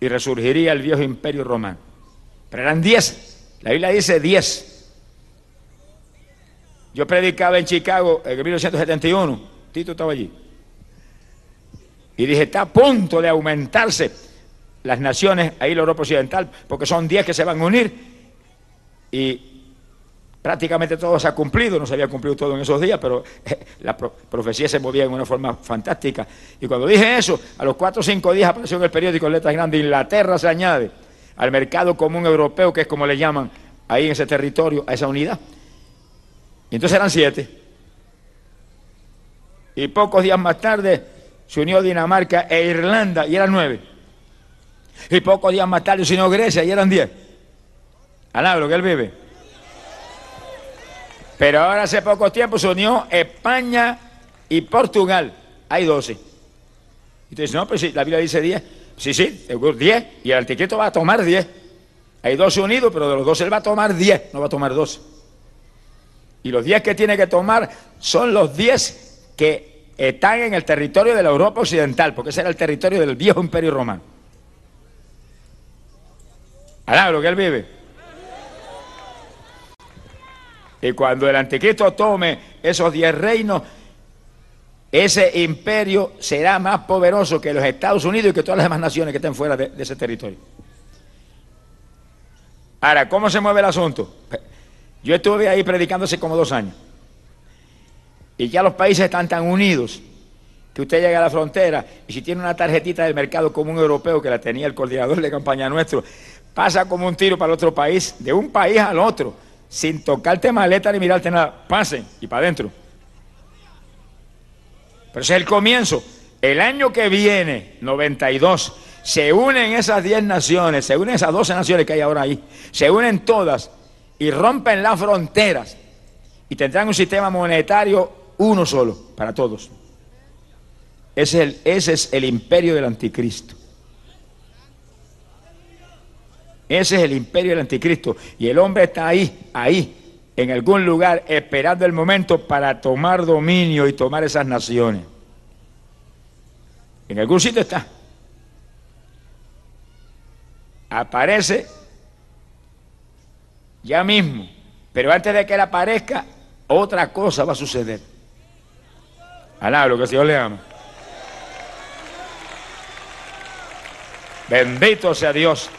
Y resurgiría el viejo imperio romano. Pero eran diez. La Biblia dice diez. Yo predicaba en Chicago en 1971. Tito estaba allí. Y dije, está a punto de aumentarse las naciones, ahí la Europa Occidental, porque son 10 que se van a unir y prácticamente todo se ha cumplido, no se había cumplido todo en esos días, pero [LAUGHS] la profecía se movía en una forma fantástica. Y cuando dije eso, a los 4 o 5 días apareció en el periódico letras grandes, Inglaterra se añade al mercado común europeo, que es como le llaman ahí en ese territorio, a esa unidad. Y entonces eran 7. Y pocos días más tarde se unió Dinamarca e Irlanda y eran 9. Y pocos días más tarde se unió Grecia y eran diez. Alabro que él vive. Pero ahora hace poco tiempo se unió España y Portugal. Hay doce. Dices, no, pues si la Biblia dice diez. Sí, sí, diez. Y el anticristo va a tomar diez. Hay doce unidos, pero de los doce él va a tomar diez, no va a tomar doce. Y los diez que tiene que tomar son los diez que están en el territorio de la Europa Occidental, porque ese era el territorio del viejo imperio romano. Alá, que él vive. Y cuando el anticristo tome esos diez reinos, ese imperio será más poderoso que los Estados Unidos y que todas las demás naciones que estén fuera de, ese territorio. Ahora, ¿cómo se mueve el asunto? Yo estuve ahí predicándose como dos años. Y ya los países están tan unidos que usted llega a la frontera y si tiene una tarjetita del mercado común europeo que la tenía el coordinador de campaña nuestro, pasa como un tiro para el otro país, de un país al otro, sin tocarte maleta ni mirarte nada. Pasen y para adentro. Pero ese es el comienzo. El año que viene, 92, se unen esas 10 naciones, se unen esas 12 naciones que hay ahora ahí, se unen todas y rompen las fronteras y tendrán un sistema monetario uno solo para todos. Ese es el, imperio del anticristo. Ese es el imperio del anticristo. Y el hombre está ahí, ahí, en algún lugar, esperando el momento para tomar dominio y tomar esas naciones. En algún sitio está. Aparece ya mismo. Pero antes de que él aparezca, otra cosa va a suceder. Alá, lo que el Señor le ama. Bendito sea Dios.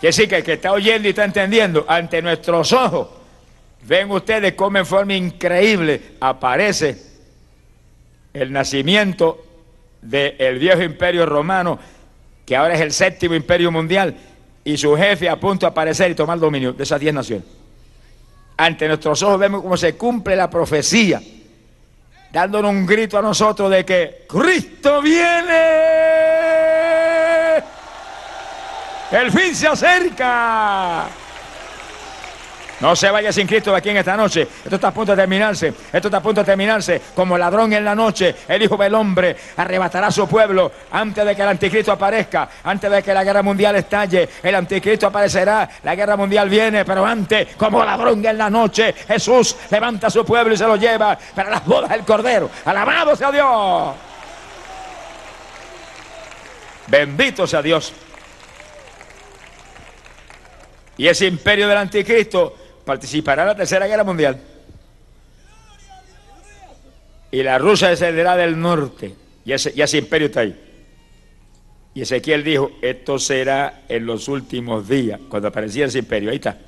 Que sí, que el que está oyendo y está entendiendo, ante nuestros ojos, ven ustedes cómo en forma increíble aparece el nacimiento del viejo imperio romano, que ahora es el séptimo imperio mundial, y su jefe a punto de aparecer y tomar dominio de esas diez naciones. Ante nuestros ojos vemos cómo se cumple la profecía, dándonos un grito a nosotros de que Cristo viene. El fin se acerca. No se vaya sin Cristo de aquí en esta noche. Esto está a punto de terminarse. Esto está a punto de terminarse. Como ladrón en la noche, el Hijo del Hombre arrebatará a su pueblo antes de que el anticristo aparezca, antes de que la guerra mundial estalle. El anticristo aparecerá, la guerra mundial viene, pero antes, como ladrón en la noche, Jesús levanta a su pueblo y se lo lleva para las bodas del Cordero. Alabado sea Dios. Bendito sea Dios. Y ese imperio del anticristo participará en la Tercera Guerra Mundial. Y la Rusia descenderá del norte. Y ese, ese imperio está ahí. Y Ezequiel dijo, esto será en los últimos días, cuando apareciera ese imperio. Ahí está.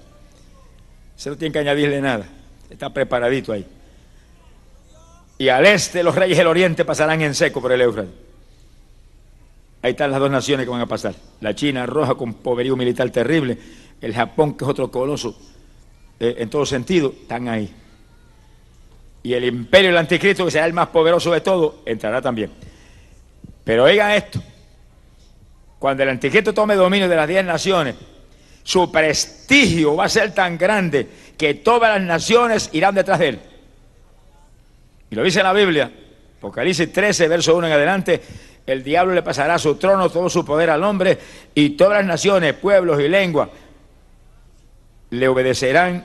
Se no tiene que añadirle nada. Está preparadito ahí. Y al este los reyes del oriente pasarán en seco por el Éufrates. Ahí están las dos naciones que van a pasar. La China roja con poderío militar terrible. El Japón, que es otro coloso eh, en todo sentido, están ahí. Y el imperio del anticristo, que será el más poderoso de todos, entrará también. Pero oigan esto. Cuando el anticristo tome dominio de las diez naciones, su prestigio va a ser tan grande que todas las naciones irán detrás de él. Y lo dice la Biblia, Apocalipsis 13, verso 1 en adelante, el diablo le pasará su trono, todo su poder al hombre, y todas las naciones, pueblos y lenguas le obedecerán,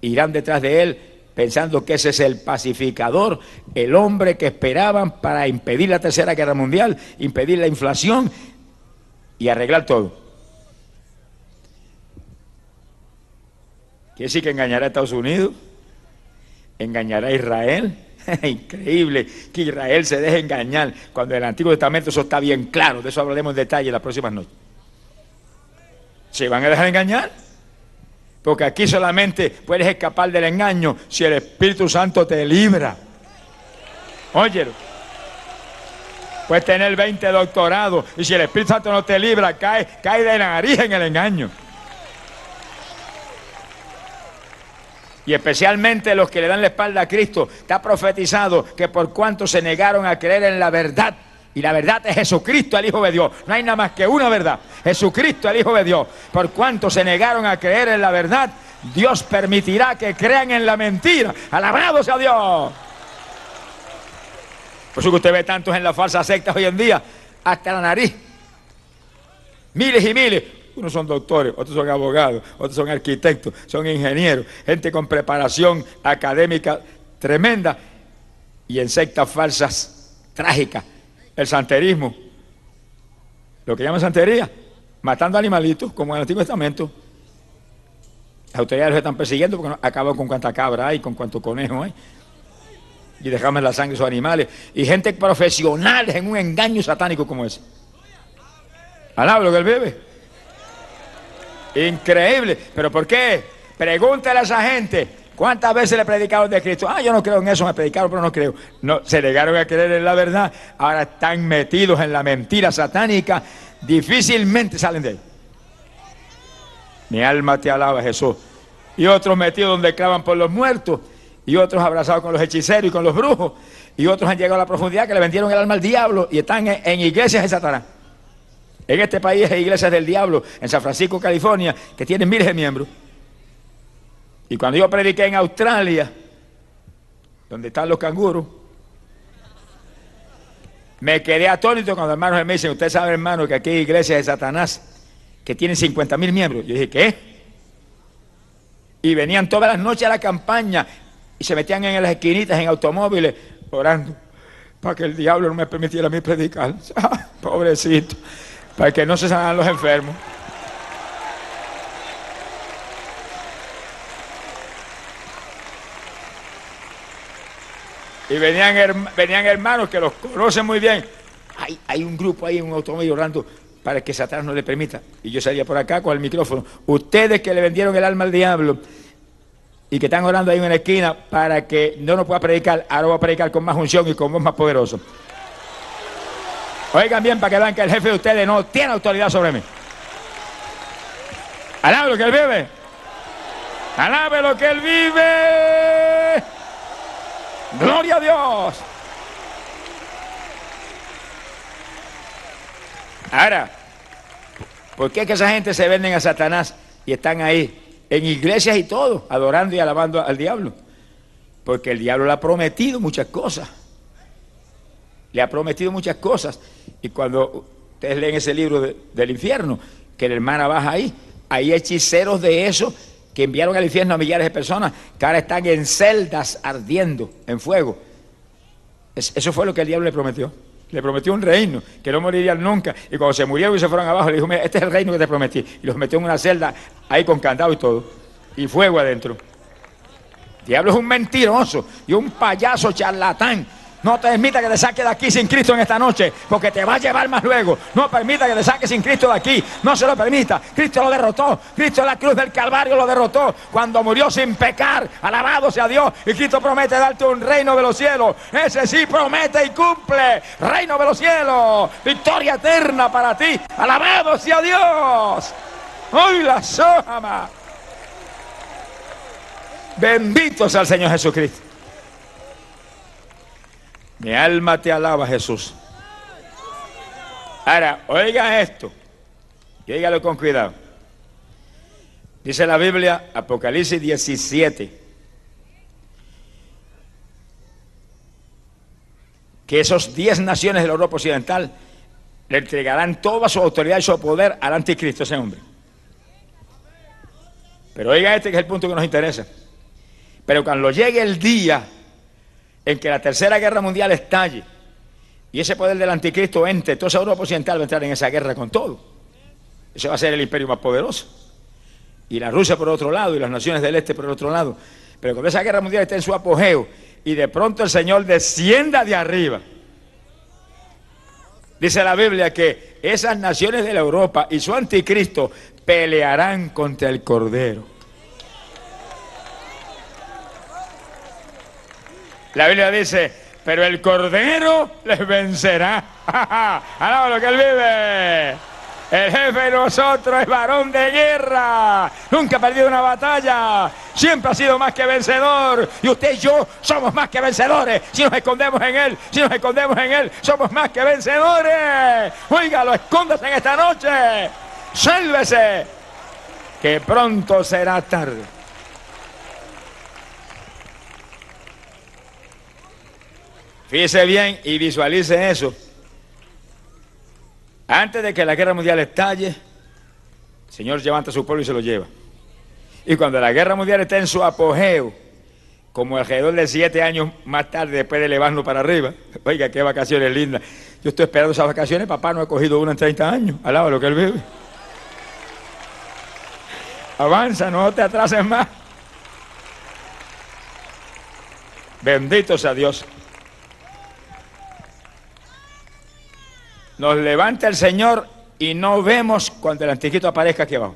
irán detrás de él, pensando que ese es el pacificador, el hombre que esperaban para impedir la tercera guerra mundial, impedir la inflación y arreglar todo. Quiere decir que engañará a Estados Unidos, engañará a Israel. [LAUGHS] Increíble que Israel se deje engañar cuando en el Antiguo Testamento eso está bien claro. De eso hablaremos en detalle las próximas noches. ¿Se van a dejar engañar? Porque aquí solamente puedes escapar del engaño si el Espíritu Santo te libra. Óyelo. Puedes tener 20 doctorados y si el Espíritu Santo no te libra, cae, cae de nariz en el engaño. Y especialmente los que le dan la espalda a Cristo, está profetizado que por cuanto se negaron a creer en la verdad, y la verdad es Jesucristo, el Hijo de Dios. No hay nada más que una verdad. Jesucristo, el Hijo de Dios. Por cuanto se negaron a creer en la verdad, Dios permitirá que crean en la mentira. Alabado sea Dios. Por eso que usted ve tantos en las falsas sectas hoy en día, hasta la nariz. Miles y miles. Unos son doctores, otros son abogados, otros son arquitectos, son ingenieros, gente con preparación académica tremenda y en sectas falsas trágicas. El santerismo, lo que llaman santería, matando animalitos, como en el Antiguo Testamento. Las autoridades los están persiguiendo porque acaban con cuánta cabra hay, con cuánto conejo hay. Y dejaban la sangre de esos animales. Y gente profesional en un engaño satánico como ese. Alaba lo que él bebe. Increíble. ¿Pero por qué? Pregúntale a esa gente. ¿Cuántas veces le predicaron de Cristo? Ah, yo no creo en eso, me predicaron, pero no creo. No, se negaron a creer en la verdad. Ahora están metidos en la mentira satánica. Difícilmente salen de ahí. Mi alma te alaba, Jesús. Y otros metidos donde clavan por los muertos. Y otros abrazados con los hechiceros y con los brujos. Y otros han llegado a la profundidad que le vendieron el alma al diablo y están en, iglesias de Satanás. En este país hay iglesias del diablo, en San Francisco, California, que tienen miles de miembros. Y cuando yo prediqué en Australia, donde están los canguros, me quedé atónito cuando hermanos me dicen, usted sabe hermano que aquí hay iglesias de Satanás que tienen 50 mil miembros. Yo dije, ¿qué? Y venían todas las noches a la campaña y se metían en las esquinitas, en automóviles, orando para que el diablo no me permitiera a mí predicar. [LAUGHS] pobrecito para que no se salgan los enfermos. Y venían, venían hermanos que los conocen muy bien. Hay, un grupo ahí, un automóvil orando para que Satanás no le permita. Y yo salía por acá con el micrófono. Ustedes que le vendieron el alma al diablo y que están orando ahí en la esquina para que no nos pueda predicar, ahora voy a predicar con más unción y con voz más poderoso. Oigan bien para que vean que el jefe de ustedes no tiene autoridad sobre mí. Alabe lo que él vive. Alabe lo que él vive. Gloria a Dios. Ahora, ¿por qué que esa gente se venden a Satanás y están ahí en iglesias y todo, adorando y alabando al diablo. Porque el diablo le ha prometido muchas cosas. Le ha prometido muchas cosas. Y cuando ustedes leen ese libro del infierno, que la hermana baja ahí, hay hechiceros de eso que enviaron al infierno a millares de personas, que ahora están en celdas ardiendo en fuego. eso fue lo que el diablo le prometió. Le prometió un reino, que no morirían nunca. Y cuando se murieron y se fueron abajo, le dijo, este es el reino que te prometí. Y los metió en una celda ahí con candado y todo. Y fuego adentro. El diablo es un mentiroso y un payaso charlatán no te permita que te saque de aquí sin Cristo en esta noche, porque te va a llevar más luego. No permita que te saque sin Cristo de aquí. No se lo permita. Cristo lo derrotó. Cristo en la cruz del Calvario lo derrotó cuando murió sin pecar. Alabado sea Dios. Y Cristo promete darte un reino de los cielos. Ese sí promete y cumple. Reino de los cielos. Victoria eterna para ti. Alabado sea Dios. Hoy la soma. Bendito sea el Señor Jesucristo. Mi alma te alaba, Jesús. Ahora, oiga esto. Y con cuidado. Dice la Biblia, Apocalipsis 17, que esos 10 naciones de la Europa Occidental le entregarán toda su autoridad y su poder al anticristo, ese hombre. Pero oiga este que es el punto que nos interesa. Pero cuando llegue el día en que la tercera guerra mundial estalle y ese poder del anticristo entre, toda esa Europa occidental va a entrar en esa guerra con todo. Ese va a ser el imperio más poderoso. Y la Rusia por otro lado y las naciones del este por otro lado. Pero cuando esa guerra mundial esté en su apogeo y de pronto el Señor descienda de arriba, dice la Biblia que esas naciones de la Europa y su anticristo pelearán contra el Cordero. La Biblia dice, pero el Cordero les vencerá. [LAUGHS] Alaba lo que él vive. El jefe de nosotros es varón de guerra. Nunca ha perdido una batalla. Siempre ha sido más que vencedor. Y usted y yo somos más que vencedores. Si nos escondemos en Él, si nos escondemos en Él, somos más que vencedores. Oígalo, escóndase en esta noche. Sálvese. Que pronto será tarde. Fíjese bien y visualice eso. Antes de que la guerra mundial estalle, el Señor levanta a su pueblo y se lo lleva. Y cuando la guerra mundial está en su apogeo, como alrededor de siete años más tarde, después de elevarlo para arriba, [LAUGHS] oiga, qué vacaciones lindas. Yo estoy esperando esas vacaciones, papá no ha cogido una en 30 años, alaba lo que él vive. Avanza, no te atrases más. Bendito sea Dios. Nos levanta el Señor y no vemos cuando el anticristo aparezca aquí abajo.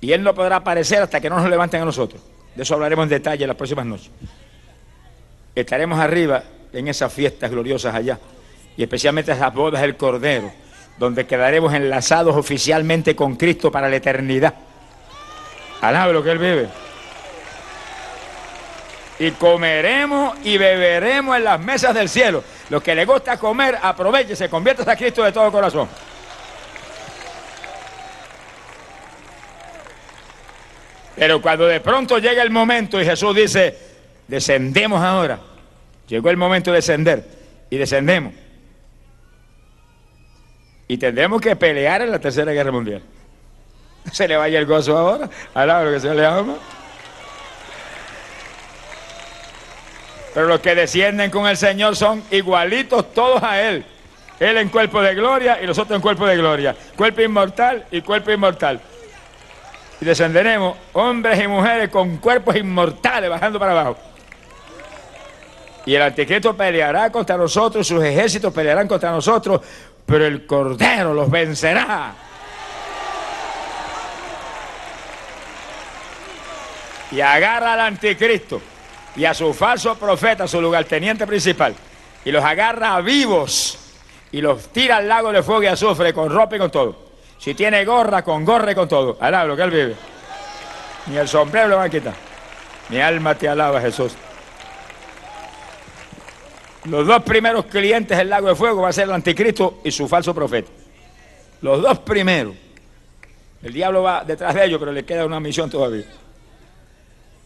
Y Él no podrá aparecer hasta que no nos levanten a nosotros. De eso hablaremos en detalle las próximas noches. Estaremos arriba en esas fiestas gloriosas allá. Y especialmente esas bodas del Cordero, donde quedaremos enlazados oficialmente con Cristo para la eternidad. Alaba lo que Él vive. Y comeremos y beberemos en las mesas del cielo. Los que le gusta comer, aproveche, convierte a Cristo de todo corazón. Pero cuando de pronto llega el momento y Jesús dice, descendemos ahora, llegó el momento de descender y descendemos. Y tendremos que pelear en la tercera guerra mundial. Se le vaya el gozo ahora, a lo que se le ama. Pero los que descienden con el Señor son igualitos todos a Él. Él en cuerpo de gloria y nosotros en cuerpo de gloria. Cuerpo inmortal y cuerpo inmortal. Y descenderemos hombres y mujeres con cuerpos inmortales bajando para abajo. Y el anticristo peleará contra nosotros, sus ejércitos pelearán contra nosotros, pero el Cordero los vencerá. Y agarra al anticristo y a su falso profeta, su lugarteniente principal, y los agarra vivos y los tira al lago de fuego y azufre con ropa y con todo. Si tiene gorra, con gorra y con todo. Alaba lo que él vive. Ni el sombrero lo van a quitar. Mi alma te alaba, Jesús. Los dos primeros clientes del lago de fuego va a ser el anticristo y su falso profeta. Los dos primeros. El diablo va detrás de ellos, pero le queda una misión todavía.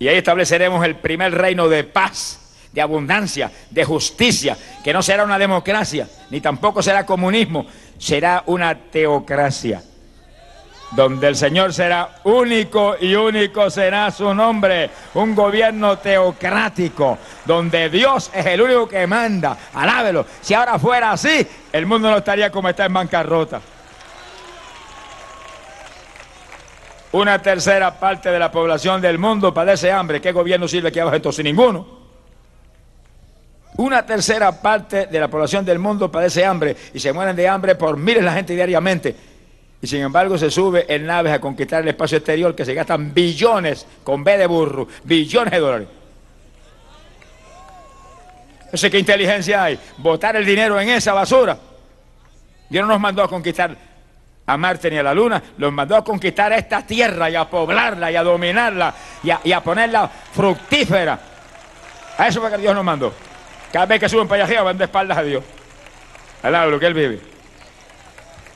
Y ahí estableceremos el primer reino de paz, de abundancia, de justicia, que no será una democracia, ni tampoco será comunismo, será una teocracia donde el Señor será único y único será su nombre, un gobierno teocrático, donde Dios es el único que manda, alábelo, si ahora fuera así, el mundo no estaría como está en bancarrota. Una tercera parte de la población del mundo padece hambre. ¿Qué gobierno sirve aquí abajo entonces? Ninguno. Una tercera parte de la población del mundo padece hambre y se mueren de hambre por miles de gente diariamente. Y sin embargo se sube en naves a conquistar el espacio exterior que se gastan billones, con B de burro, billones de dólares. Sé qué inteligencia hay. Botar el dinero en esa basura. Dios no nos mandó a conquistar a Marte ni a la Luna, los mandó a conquistar esta tierra y a poblarla y a dominarla y a, ponerla fructífera. A eso fue que Dios nos mandó. Cada vez que suben para allá van de espaldas a Dios. Al lado de lo que Él vive.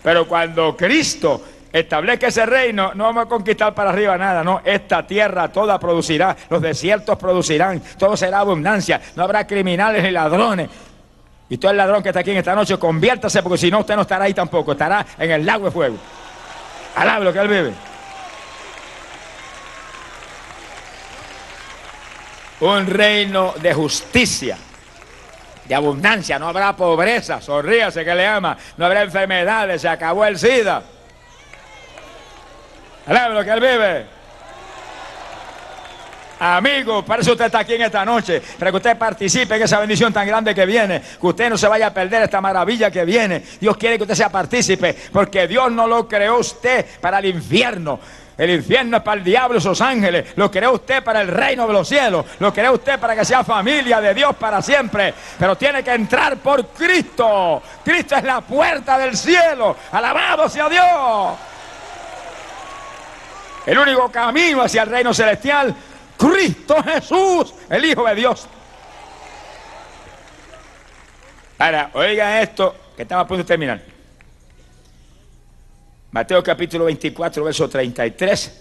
Pero cuando Cristo establezca ese reino, no vamos a conquistar para arriba nada, no. Esta tierra toda producirá, los desiertos producirán, todo será abundancia, no habrá criminales ni ladrones. Y todo el ladrón que está aquí en esta noche, conviértase, porque si no, usted no estará ahí tampoco, estará en el lago de fuego. Alabe lo que él vive. Un reino de justicia de abundancia, no habrá pobreza, sonríase que le ama, no habrá enfermedades, se acabó el SIDA. Alaba lo que él vive. Amigo, para eso usted está aquí en esta noche, para que usted participe en esa bendición tan grande que viene, que usted no se vaya a perder esta maravilla que viene. Dios quiere que usted sea partícipe, porque Dios no lo creó usted para el infierno. El infierno es para el diablo y sus ángeles. Lo creó usted para el reino de los cielos. Lo creó usted para que sea familia de Dios para siempre. Pero tiene que entrar por Cristo. Cristo es la puerta del cielo. Alabado sea Dios. El único camino hacia el reino celestial. Cristo Jesús, el Hijo de Dios. Ahora, oiga esto que estamos a punto de terminar. Mateo capítulo 24, verso 33.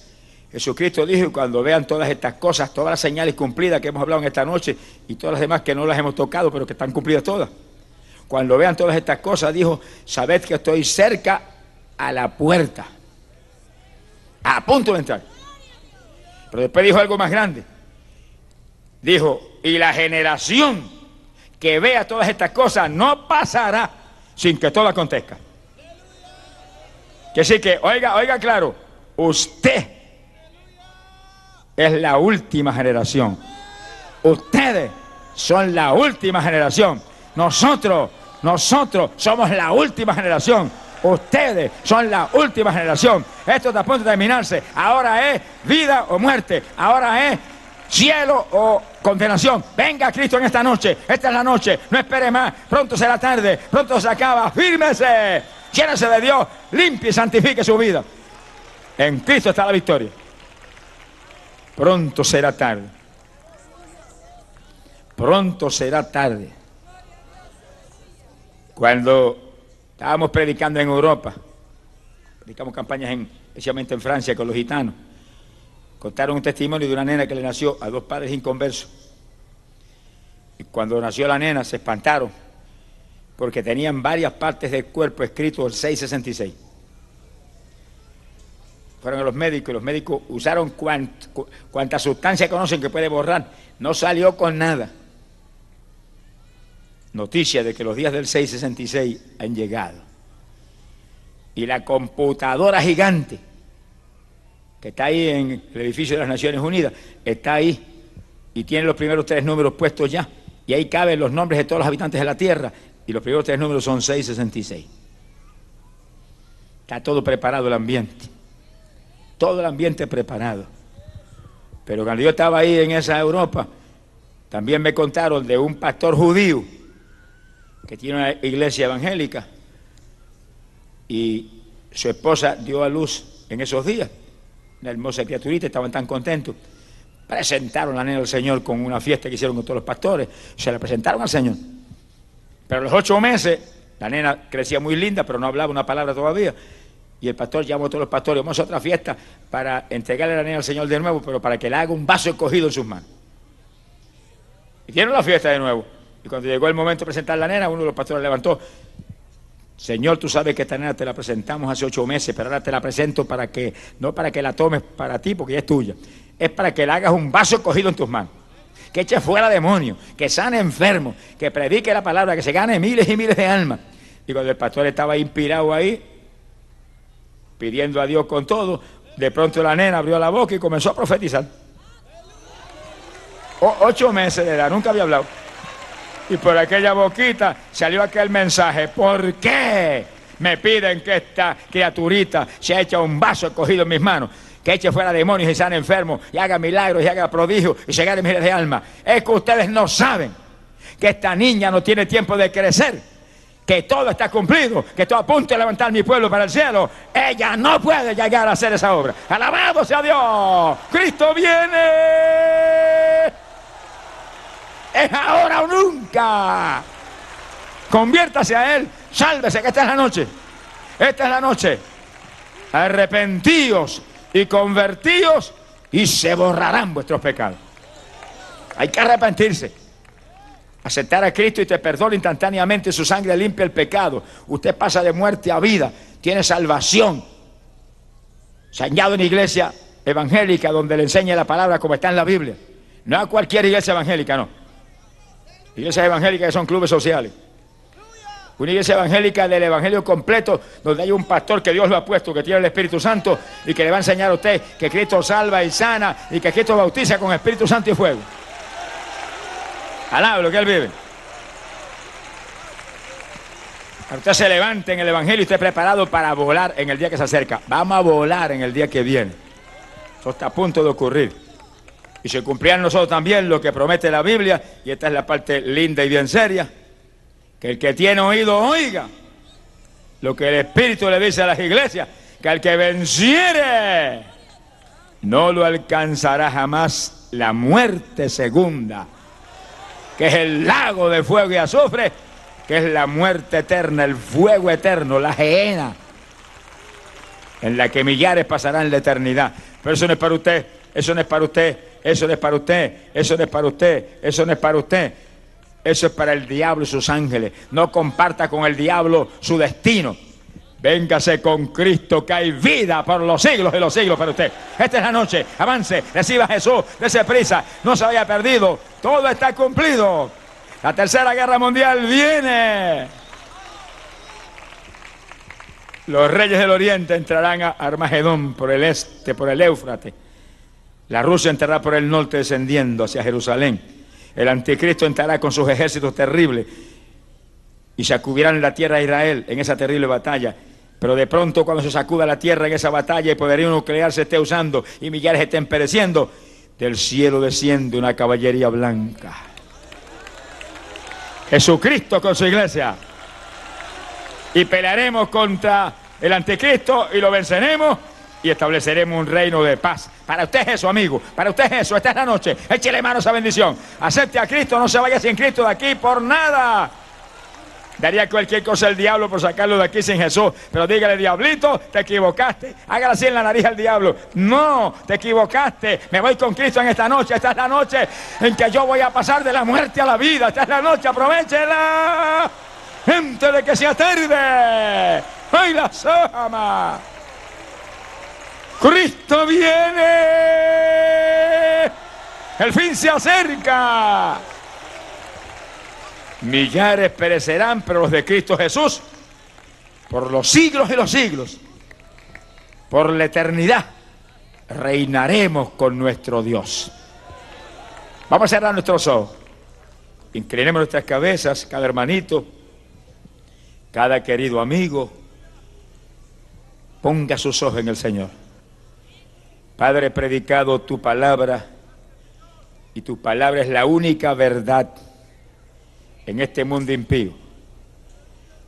Jesucristo dijo, cuando vean todas estas cosas, todas las señales cumplidas que hemos hablado en esta noche y todas las demás que no las hemos tocado, pero que están cumplidas todas. Cuando vean todas estas cosas, dijo, sabed que estoy cerca a la puerta, a punto de entrar. Pero después dijo algo más grande. Dijo, y la generación que vea todas estas cosas no pasará sin que todo acontezca. Que sí que, oiga, oiga claro, usted es la última generación. Ustedes son la última generación. Nosotros, nosotros somos la última generación. Ustedes son la última generación. Esto está a punto de terminarse. Ahora es vida o muerte. Ahora es cielo o condenación. Venga Cristo en esta noche. Esta es la noche. No espere más. Pronto será tarde. Pronto se acaba. Fírmese. Llénese de Dios, limpie y santifique su vida. En Cristo está la victoria. Pronto será tarde. Pronto será tarde. Cuando estábamos predicando en Europa, predicamos campañas en, especialmente en Francia con los gitanos, contaron un testimonio de una nena que le nació a dos padres inconversos. Y cuando nació la nena se espantaron porque tenían varias partes del cuerpo escrito el 666. Fueron a los médicos y los médicos usaron cuanta sustancia conocen que puede borrar. No salió con nada. Noticia de que los días del 666 han llegado. Y la computadora gigante que está ahí en el edificio de las Naciones Unidas, está ahí y tiene los primeros tres números puestos ya. Y ahí caben los nombres de todos los habitantes de la Tierra y los primeros tres números son 666. Está todo preparado el ambiente. Todo el ambiente preparado. Pero cuando yo estaba ahí en esa Europa, también me contaron de un pastor judío que tiene una iglesia evangélica y su esposa dio a luz en esos días. Una hermosa criaturita, estaban tan contentos. Presentaron la nena al Señor con una fiesta que hicieron con todos los pastores. Se la presentaron al Señor. Pero a los ocho meses, la nena crecía muy linda, pero no hablaba una palabra todavía. y el pastor llamó a todos los pastores, vamos a otra fiesta para entregarle la nena al Señor de nuevo, pero para que le haga un vaso escogido en sus manos. Y dieron la fiesta de nuevo. Y cuando llegó el momento de presentar la nena, uno de los pastores levantó, Señor, tú sabes que esta nena te la presentamos hace ocho meses, pero ahora te la presento para que, no para que la tomes para ti, porque ya es tuya, es para que le hagas un vaso escogido en tus manos. Que eche fuera demonios, que sane enfermos, que predique la palabra, que se gane miles y miles de almas. Y cuando el pastor estaba inspirado ahí, pidiendo a Dios con todo, de pronto la nena abrió la boca y comenzó a profetizar. ocho meses de edad, nunca había hablado. Y por aquella boquita salió aquel mensaje. ¿Por qué me piden que esta criaturita se eche un vaso escogido en mis manos? Que eche fuera demonios y sean enfermos y haga milagros y haga prodigios y se gane miles de almas. Es que ustedes no saben que esta niña no tiene tiempo de crecer que todo está cumplido, que apunte a levantar mi pueblo para el cielo, ella no puede llegar a hacer esa obra. Alabado sea Dios. Cristo viene. Es ahora o nunca. Conviértase a Él. Sálvese, que esta es la noche. Esta es la noche. Arrepentíos y convertíos y se borrarán vuestros pecados. Hay que arrepentirse. Aceptar a Cristo y te perdona instantáneamente, su sangre limpia el pecado. Usted pasa de muerte a vida, tiene salvación. Ha en iglesia evangélica donde le enseña la palabra como está en la Biblia. No a cualquier iglesia evangélica, no. Iglesias evangélicas que son clubes sociales. Una iglesia evangélica del evangelio completo, donde hay un pastor que Dios lo ha puesto, que tiene el Espíritu Santo y que le va a enseñar a usted que Cristo salva y sana y que Cristo bautiza con Espíritu Santo y fuego. Alaba lo que Él vive. usted se levante en el Evangelio y esté preparado para volar en el día que se acerca. Vamos a volar en el día que viene. Eso está a punto de ocurrir. Y se cumplirá en nosotros también lo que promete la Biblia, y esta es la parte linda y bien seria, que el que tiene oído oiga lo que el Espíritu le dice a las iglesias, que al que venciere no lo alcanzará jamás la muerte segunda que es el lago de fuego y azufre, que es la muerte eterna, el fuego eterno, la gehenna, en la que millares pasarán la eternidad. Pero eso no es para usted, eso no es para usted, eso no es para usted, eso no es para usted, eso no es para usted. Eso es para el diablo y sus ángeles. No comparta con el diablo su destino. Véngase con Cristo, que hay vida por los siglos de los siglos para usted. Esta es la noche. Avance, reciba a Jesús, dése prisa. No se haya perdido. Todo está cumplido. La tercera guerra mundial viene. Los reyes del oriente entrarán a Armagedón por el este, por el Éufrates. La Rusia entrará por el norte descendiendo hacia Jerusalén. El anticristo entrará con sus ejércitos terribles y sacudirán la tierra de Israel en esa terrible batalla. Pero de pronto cuando se sacuda la tierra en esa batalla y poderío nuclear se esté usando y millares estén pereciendo, del cielo desciende una caballería blanca. Jesucristo con su iglesia. Y pelearemos contra el anticristo y lo venceremos y estableceremos un reino de paz. Para usted es eso, amigo. Para usted es eso. Esta es la noche. Échele mano esa bendición. Acepte a Cristo. No se vaya sin Cristo de aquí por nada. Daría cualquier cosa el diablo por sacarlo de aquí sin Jesús. Pero dígale, diablito, te equivocaste. Hágale así en la nariz al diablo. No, te equivocaste. Me voy con Cristo en esta noche. Esta es la noche en que yo voy a pasar de la muerte a la vida. Esta es la noche, aprovechela. Gente de que se tarde. ¡Ay, la sama! Cristo viene. El fin se acerca. Millares perecerán, pero los de Cristo Jesús, por los siglos y los siglos, por la eternidad, reinaremos con nuestro Dios. Vamos a cerrar nuestros ojos. Inclinemos nuestras cabezas, cada hermanito, cada querido amigo, ponga sus ojos en el Señor. Padre, he predicado tu palabra y tu palabra es la única verdad en este mundo impío.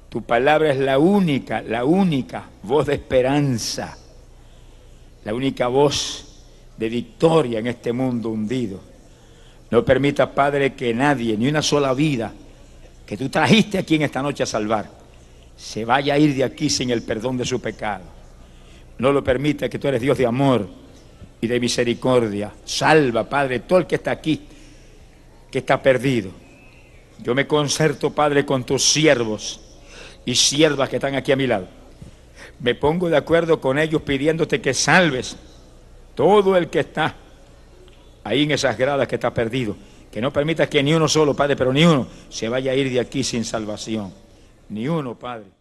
Tu palabra es la única, la única voz de esperanza, la única voz de victoria en este mundo hundido. No permita, Padre, que nadie, ni una sola vida que tú trajiste aquí en esta noche a salvar, se vaya a ir de aquí sin el perdón de su pecado. No lo permita que tú eres Dios de amor de misericordia. Salva, Padre, todo el que está aquí, que está perdido. Yo me concerto, Padre, con tus siervos y siervas que están aquí a mi lado. Me pongo de acuerdo con ellos pidiéndote que salves todo el que está ahí en esas gradas que está perdido. Que no permitas que ni uno solo, Padre, pero ni uno se vaya a ir de aquí sin salvación. Ni uno, Padre.